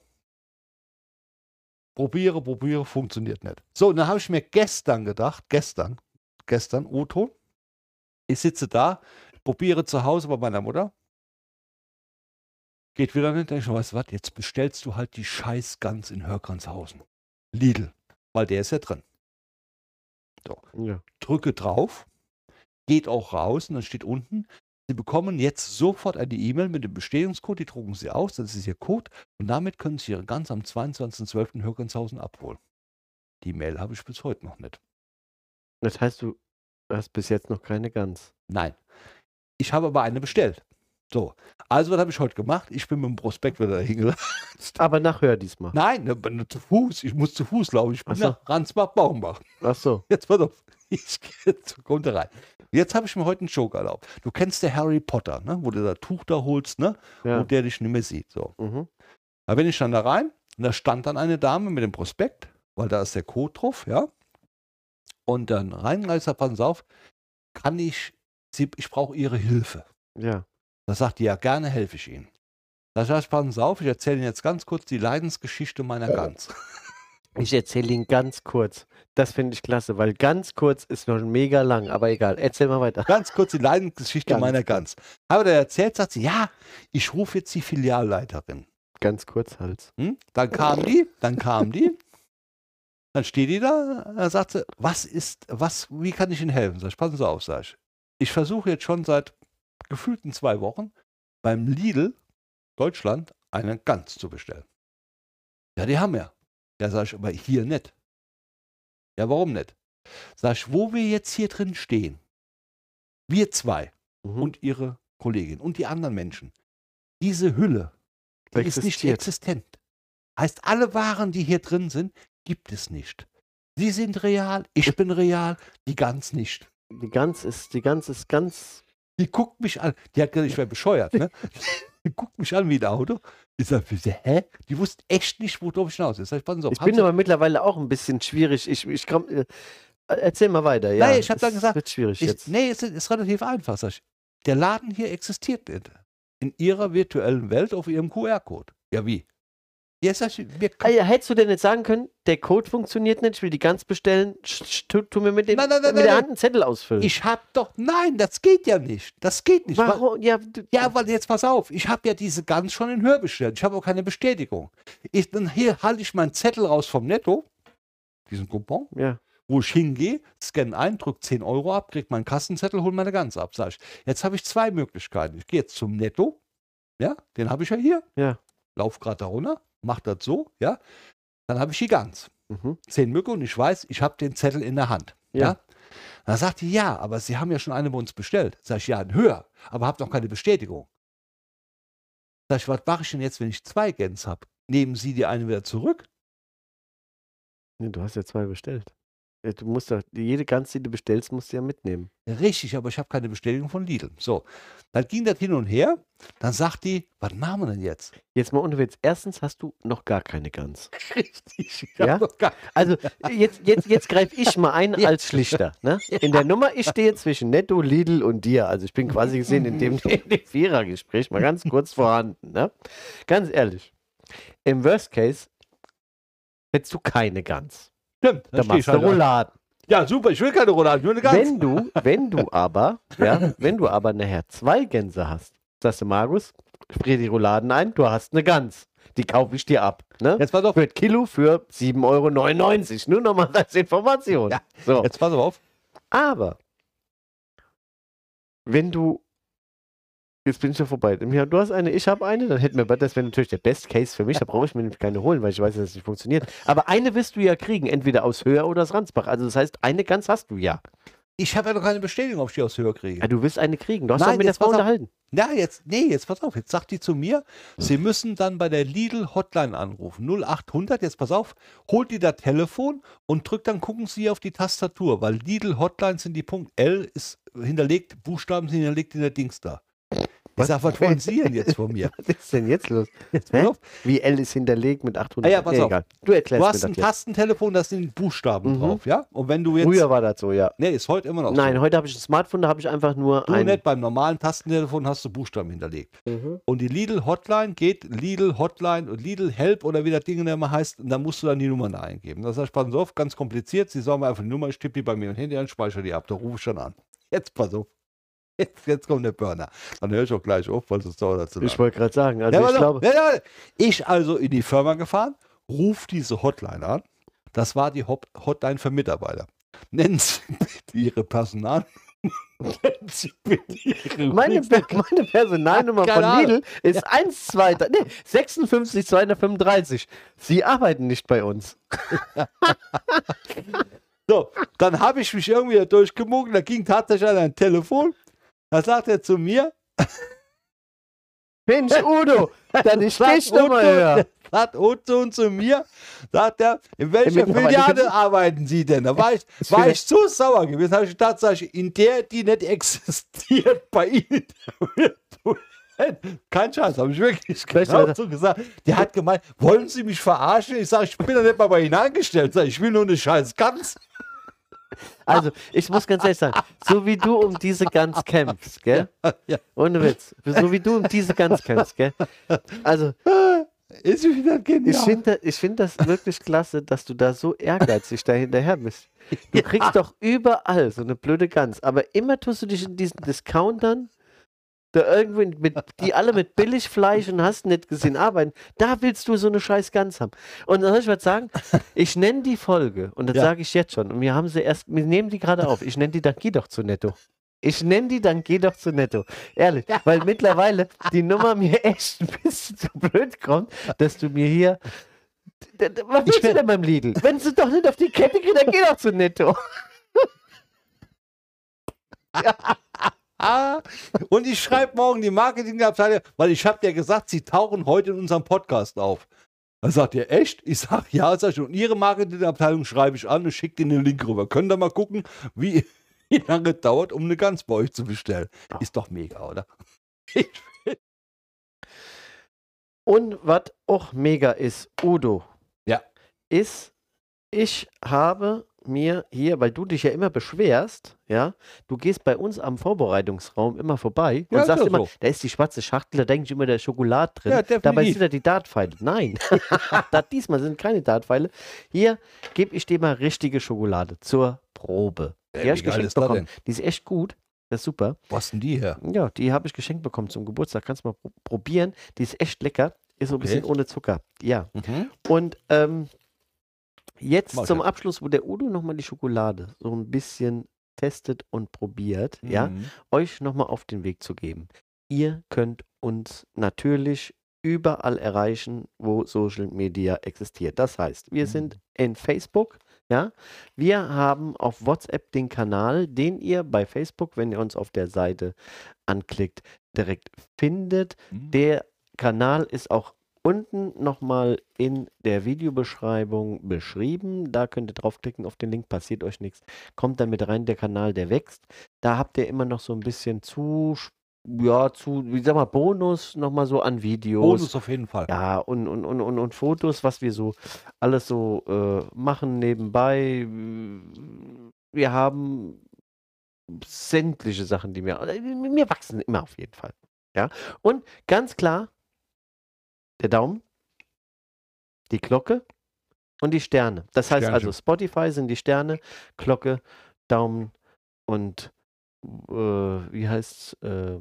Probiere, probiere, funktioniert nicht. So, und dann habe ich mir gestern gedacht, gestern, gestern, Otto, ich sitze da, probiere zu Hause bei meiner Mutter. Geht wieder nicht, denke ich, weißt du was, jetzt bestellst du halt die scheiß Gans in Hörkranzhausen. Lidl, weil der ist ja drin. ja. Drücke drauf, geht auch raus und dann steht unten, Sie bekommen jetzt sofort eine E-Mail mit dem Bestätigungscode, die drucken Sie aus, das ist Ihr Code und damit können Sie Ihre Gans am 22.12. in Hörkranzhausen abholen. Die Mail habe ich bis heute noch nicht. Das heißt, du hast bis jetzt noch keine Gans. Nein. Ich habe aber eine bestellt. So, also was habe ich heute gemacht? Ich bin mit dem Prospekt wieder dahin gelaufen. Aber nachher diesmal. Nein, ne, bin zu Fuß. Ich muss zu Fuß laufen. Ich bin Ach so. nach Ransbach-Baumbach. Ach so. Jetzt pass auf. Ich gehe jetzt kommt da rein. Jetzt habe ich mir heute einen Joke erlaubt. Du kennst der Harry Potter, ne? wo du das Tuch da holst, ne? Ja. und der dich nicht mehr sieht. So. Mhm. Da bin ich dann da rein und da stand dann eine Dame mit dem Prospekt, weil da ist der Code drauf, ja. Und dann rein, als er, passen Sie auf, kann ich, Sie, ich brauche Ihre Hilfe. Ja. Da sagt die, ja, gerne helfe ich Ihnen. Da ich, passen Sie auf, ich erzähle Ihnen jetzt ganz kurz die Leidensgeschichte meiner Gans. Ich erzähle ihn ganz kurz. Das finde ich klasse, weil ganz kurz ist noch mega lang, aber egal. Erzähl mal weiter. Ganz kurz die Leidensgeschichte Ganz meiner Gans. Habe der erzählt, sagt sie, ja, ich rufe jetzt die Filialleiterin. Ganz kurz Hals. Hm? Dann kam die, dann kam die. Dann steht die da, dann sagt sie, was ist, was, wie kann ich Ihnen helfen? Sag ich, passen Sie auf, sag ich. Ich versuche jetzt schon seit gefühlten zwei Wochen beim Lidl Deutschland eine Gans zu bestellen. Ja, die haben wir. Ja, sag ich, aber hier nicht. Ja, warum nicht? Sag ich, wo wir jetzt hier drin stehen, wir zwei Mhm. und ihre Kollegin und die anderen Menschen, diese Hülle, die ist nicht existent. Heißt, alle Waren, die hier drin sind, gibt es nicht. Sie sind real, ich bin real, die Gans nicht. Die Gans ist, die Gans ist ganz. Die guckt mich an. Die hat gesagt, ich wäre bescheuert. Ne? Die guckt mich an wie ein Auto. Ich sage, hä? Die wusste echt nicht, worauf ich hinaus ist. Sag Ich, passen Sie auf, Ich bin Sie- aber mittlerweile auch ein bisschen schwierig. Ich, ich komm, äh, erzähl mal weiter. Ja, Nein, ich hab Es dann gesagt, Wird schwierig ich, jetzt. nee, es ist, ist relativ einfach. Sag ich. Der Laden hier existiert nicht. In ihrer virtuellen Welt auf ihrem QR-Code. Ja, wie? Ja, ich, wir Ah, hättest du denn jetzt sagen können, der Code funktioniert nicht, ich will die Gans bestellen, tu, mir mit, dem, Nein, nein, nein, mit der Hand einen Zettel ausfüllen. Ich hab doch, nein, das geht ja nicht. Das geht nicht. Wa- Warum? Ja, Ja, weil jetzt pass auf, ich habe ja diese Gans schon in Hör bestellt. Ich habe auch keine Bestätigung. Ich, dann hier halte ich meinen Zettel raus vom Netto, diesen Coupon, ja. wo ich hingehe, scanne ein, drücke 10 Euro ab, kriege meinen Kassenzettel, hole meine Gans ab. Sag ich, jetzt habe ich zwei Möglichkeiten. Ich gehe jetzt zum Netto, ja, den habe ich ja hier, Ja. lauf gerade da runter, mach das so, ja, dann habe ich die Gans. Mhm. Zehn Mücke und ich weiß, ich habe den Zettel in der Hand. Ja. Ja. Dann sagt die, ja, aber Sie haben ja schon eine bei uns bestellt. Sag ich, ja, ein höher, aber habt noch keine Bestätigung. Sag ich, was mache ich denn jetzt, wenn ich zwei Gans habe? Nehmen Sie die eine wieder zurück? Nee, Du hast ja zwei bestellt. Ja, Du musst doch, jede Gans, die du bestellst, musst du ja mitnehmen. Richtig, aber ich habe keine Bestätigung von Lidl. So, dann ging das hin und her. Dann sagt die, was machen wir denn jetzt? Jetzt mal ohne Witz. Erstens hast du noch gar keine Gans. Richtig, ich Ja? noch gar, Also jetzt, jetzt, jetzt greife ich mal ein Ja. als Schlichter. Ne? In der Nummer, ich stehe zwischen Netto, Lidl und dir. Also ich bin quasi gesehen in dem, in dem Vierergespräch mal ganz kurz vorhanden. Ne? Ganz ehrlich. Im Worst Case hättest du keine Gans. Stimmt, Da machst du halt. Rouladen. Ja, super, ich will keine Rouladen, ich will eine Gans. Wenn du, wenn du aber, ja, wenn du aber nachher zwei Gänse hast, sagst du, Markus, frier die Rouladen ein, du hast eine Gans. Die kaufe ich dir ab. Ne? Jetzt pass auf, Für ein Kilo für 7,99 Euro. Nur nochmal als Information. Ja. So. jetzt pass auf. Aber wenn du jetzt bin ich ja vorbei. Du hast eine, ich habe eine, dann hätten wir das wäre natürlich der Best Case für mich. Da brauche ich mir nämlich keine holen, weil ich weiß, dass es nicht funktioniert. Aber eine wirst du ja kriegen, entweder aus Höher oder aus Ransbach. Also das heißt, eine ganz hast du ja. Ich habe ja noch keine Bestätigung, ob ich die aus Höher kriege. ja du wirst eine kriegen. Du hast Nein, doch mit der Frau unterhalten. Ja, jetzt, nee, jetzt pass auf, jetzt sagt die zu mir, Sie müssen dann bei der Lidl Hotline anrufen. 0800, jetzt pass auf, holt die das Telefon und drückt dann, gucken Sie auf die Tastatur, weil Lidl Hotline sind die Punkt L ist hinterlegt, Buchstaben sind hinterlegt in der Dings da. Ich Was? sag, was wollen Sie denn jetzt von mir? Was ist denn jetzt los? Jetzt pass auf, Wie L ist hinterlegt mit 800. Ah ja, pass Nee, auf. Egal. Du erklärst du hast ein. Tastentelefon, da sind Buchstaben Mhm. drauf, ja? Und wenn du jetzt, Früher war das so, ja. nee, ist heute immer noch Nein, so. heute habe ich ein Smartphone, da habe ich einfach nur Du ein. nicht, beim normalen Tastentelefon hast du Buchstaben hinterlegt. Mhm. Und die Lidl Hotline geht Lidl Hotline und Lidl Help oder wie das Ding immer heißt. Und da musst du dann die Nummer da eingeben. Das heißt, pass auf, ganz kompliziert. Sie sagen mir einfach die Nummer, ich tippe die bei mir im Handy an, speichere die ab. Da rufe ich schon an. Jetzt pass auf. Jetzt, jetzt kommt der Burner. Dann höre ich auch gleich auf, weil sonst dauert zu lange. Ich wollte gerade sagen, also Ja, ich glaube. ja, ja, ich also in die Firma gefahren, ruf diese Hotline an. Das war die Hot Hotline für Mitarbeiter. Nennen Sie bitte Ihre Personal. Meine, meine Personalnummer von. Lidl ist 1, 2, nee, 56 235. Sie arbeiten nicht bei uns. So, dann habe ich mich irgendwie da durchgemogelt. Da ging tatsächlich an ein Telefon. Da sagt er zu mir, Mensch, Udo, dann ist sagt dich nochmal höher. sagt Otto und zu mir, sagt er, in welcher gibt's- arbeiten Sie denn? Da war ich, war ich zu sauer gewesen. habe ich tatsächlich in der, die nicht existiert, bei Ihnen. Kein Scheiß, habe ich wirklich du, genau so gesagt. Der hat gemeint, wollen Sie mich verarschen? Ich sage, ich bin doch nicht mal bei Ihnen angestellt. Ich will nur eine scheiß Gans. Also, ich muss ganz ehrlich sagen, so wie du um diese Gans kämpfst, gell? Ja. Ohne Witz. So wie du um diese Gans kämpfst, gell? Also, Ist wieder genial. ich finde ich find das wirklich klasse, dass du da so ehrgeizig da hinterher bist. Du kriegst doch überall so eine blöde Gans, aber immer tust du dich in diesen Discountern da irgendwo mit, die alle mit Billigfleisch und hast nicht gesehen arbeiten, da willst du so eine scheiß Gans haben. Und dann soll ich was sagen, ich nenne die Folge, und das Ja. sage ich jetzt schon, und wir haben sie erst, wir nehmen die gerade auf, ich nenne die, dann geh doch zu netto. Ich nenne die, dann geh doch zu netto. Ehrlich, weil mittlerweile die Nummer mir echt ein bisschen zu blöd kommt, dass du mir hier. Was willst du denn beim Lidl? Wenn sie doch nicht auf die Kette kriegt, dann geh doch zu netto. Ah, und ich schreibe morgen die Marketingabteilung, weil ich habe dir gesagt, sie tauchen heute in unserem Podcast auf. Dann sagt ihr, echt? Ich sag ja, sag ich, und ihre Marketingabteilung schreibe ich an und schicke ihnen den Link rüber. Könnt ihr mal gucken, wie, wie lange es dauert, um eine Gans bei euch zu bestellen. Ist doch mega, oder? Und was auch mega ist, Udo. Ja. Ist, ich habe mir hier, weil du dich ja immer beschwerst, ja, du gehst bei uns am Vorbereitungsraum immer vorbei Ja, und sagst ja immer, so. da ist die schwarze Schachtel, da denke ich immer, ist Schokolade drin. Ja, Dabei sind da die Dartpfeile. Nein, da, diesmal sind keine Dartpfeile. Hier gebe ich dir mal richtige Schokolade zur Probe. Die hab wie ich geschenkt bekommen. Die ist echt gut. Das ist super. was ist denn die her? Ja, die habe ich geschenkt bekommen zum Geburtstag. Kannst du mal pro probieren. Die ist echt lecker. Ist so ein Okay. bisschen ohne Zucker. Ja. Mhm. Und ähm, jetzt ich zum. Abschluss, wo der Udo nochmal die Schokolade so ein bisschen testet und probiert, ja, Mhm. euch nochmal auf den Weg zu geben. Ihr könnt uns natürlich überall erreichen, wo Social Media existiert. Das heißt, wir Mhm. sind in Facebook, ja. Wir haben auf WhatsApp den Kanal, den ihr bei Facebook, wenn ihr uns auf der Seite anklickt, direkt findet. Mhm. Der Kanal ist auch unten nochmal in der Videobeschreibung beschrieben. Da könnt ihr draufklicken auf den Link, passiert euch nichts. Kommt dann mit rein, der Kanal, der wächst. Da habt ihr immer noch so ein bisschen zu, ja, zu, wie sag mal, Bonus nochmal so an Videos. Bonus auf jeden Fall. Ja, und, und, und, und, und Fotos, was wir so alles so äh, machen nebenbei. Wir haben sämtliche Sachen, die wir, äh, wir wachsen immer auf jeden Fall. Ja, und ganz klar, der Daumen, die Glocke und die Sterne. Das heißt also. Spotify sind die Sterne, Glocke, Daumen und äh, wie heißt's? Äh,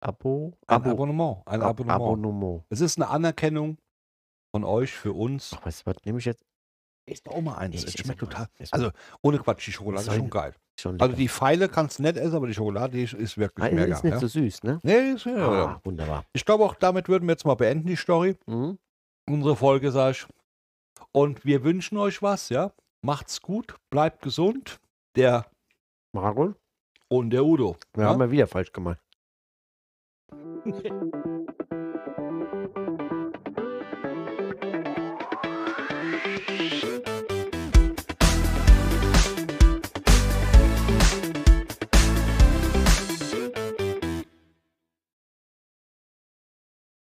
Abo? Ein Abonnement. Ein Ab- Abonnement. Abonnement. Es ist eine Anerkennung von euch für uns. Ach, du was, nehme ich jetzt Ist auch mal eins. Es schmeckt total. Also ohne Quatsch, die Schokolade ist schon geil. schon Also die Pfeile kannst du nicht essen, aber die Schokolade die ist, ist wirklich Ah, mega. ist nicht ja. so süß, ne? Nee, ist, ja, ja. Ah, wunderbar. Ich glaube auch, damit würden wir jetzt mal beenden, die Story. Mhm. Unsere Folge, sag ich. Und wir wünschen euch was, ja. Macht's gut, bleibt gesund. Der Margot, und der Udo. wir ja? haben ja wieder falsch gemacht.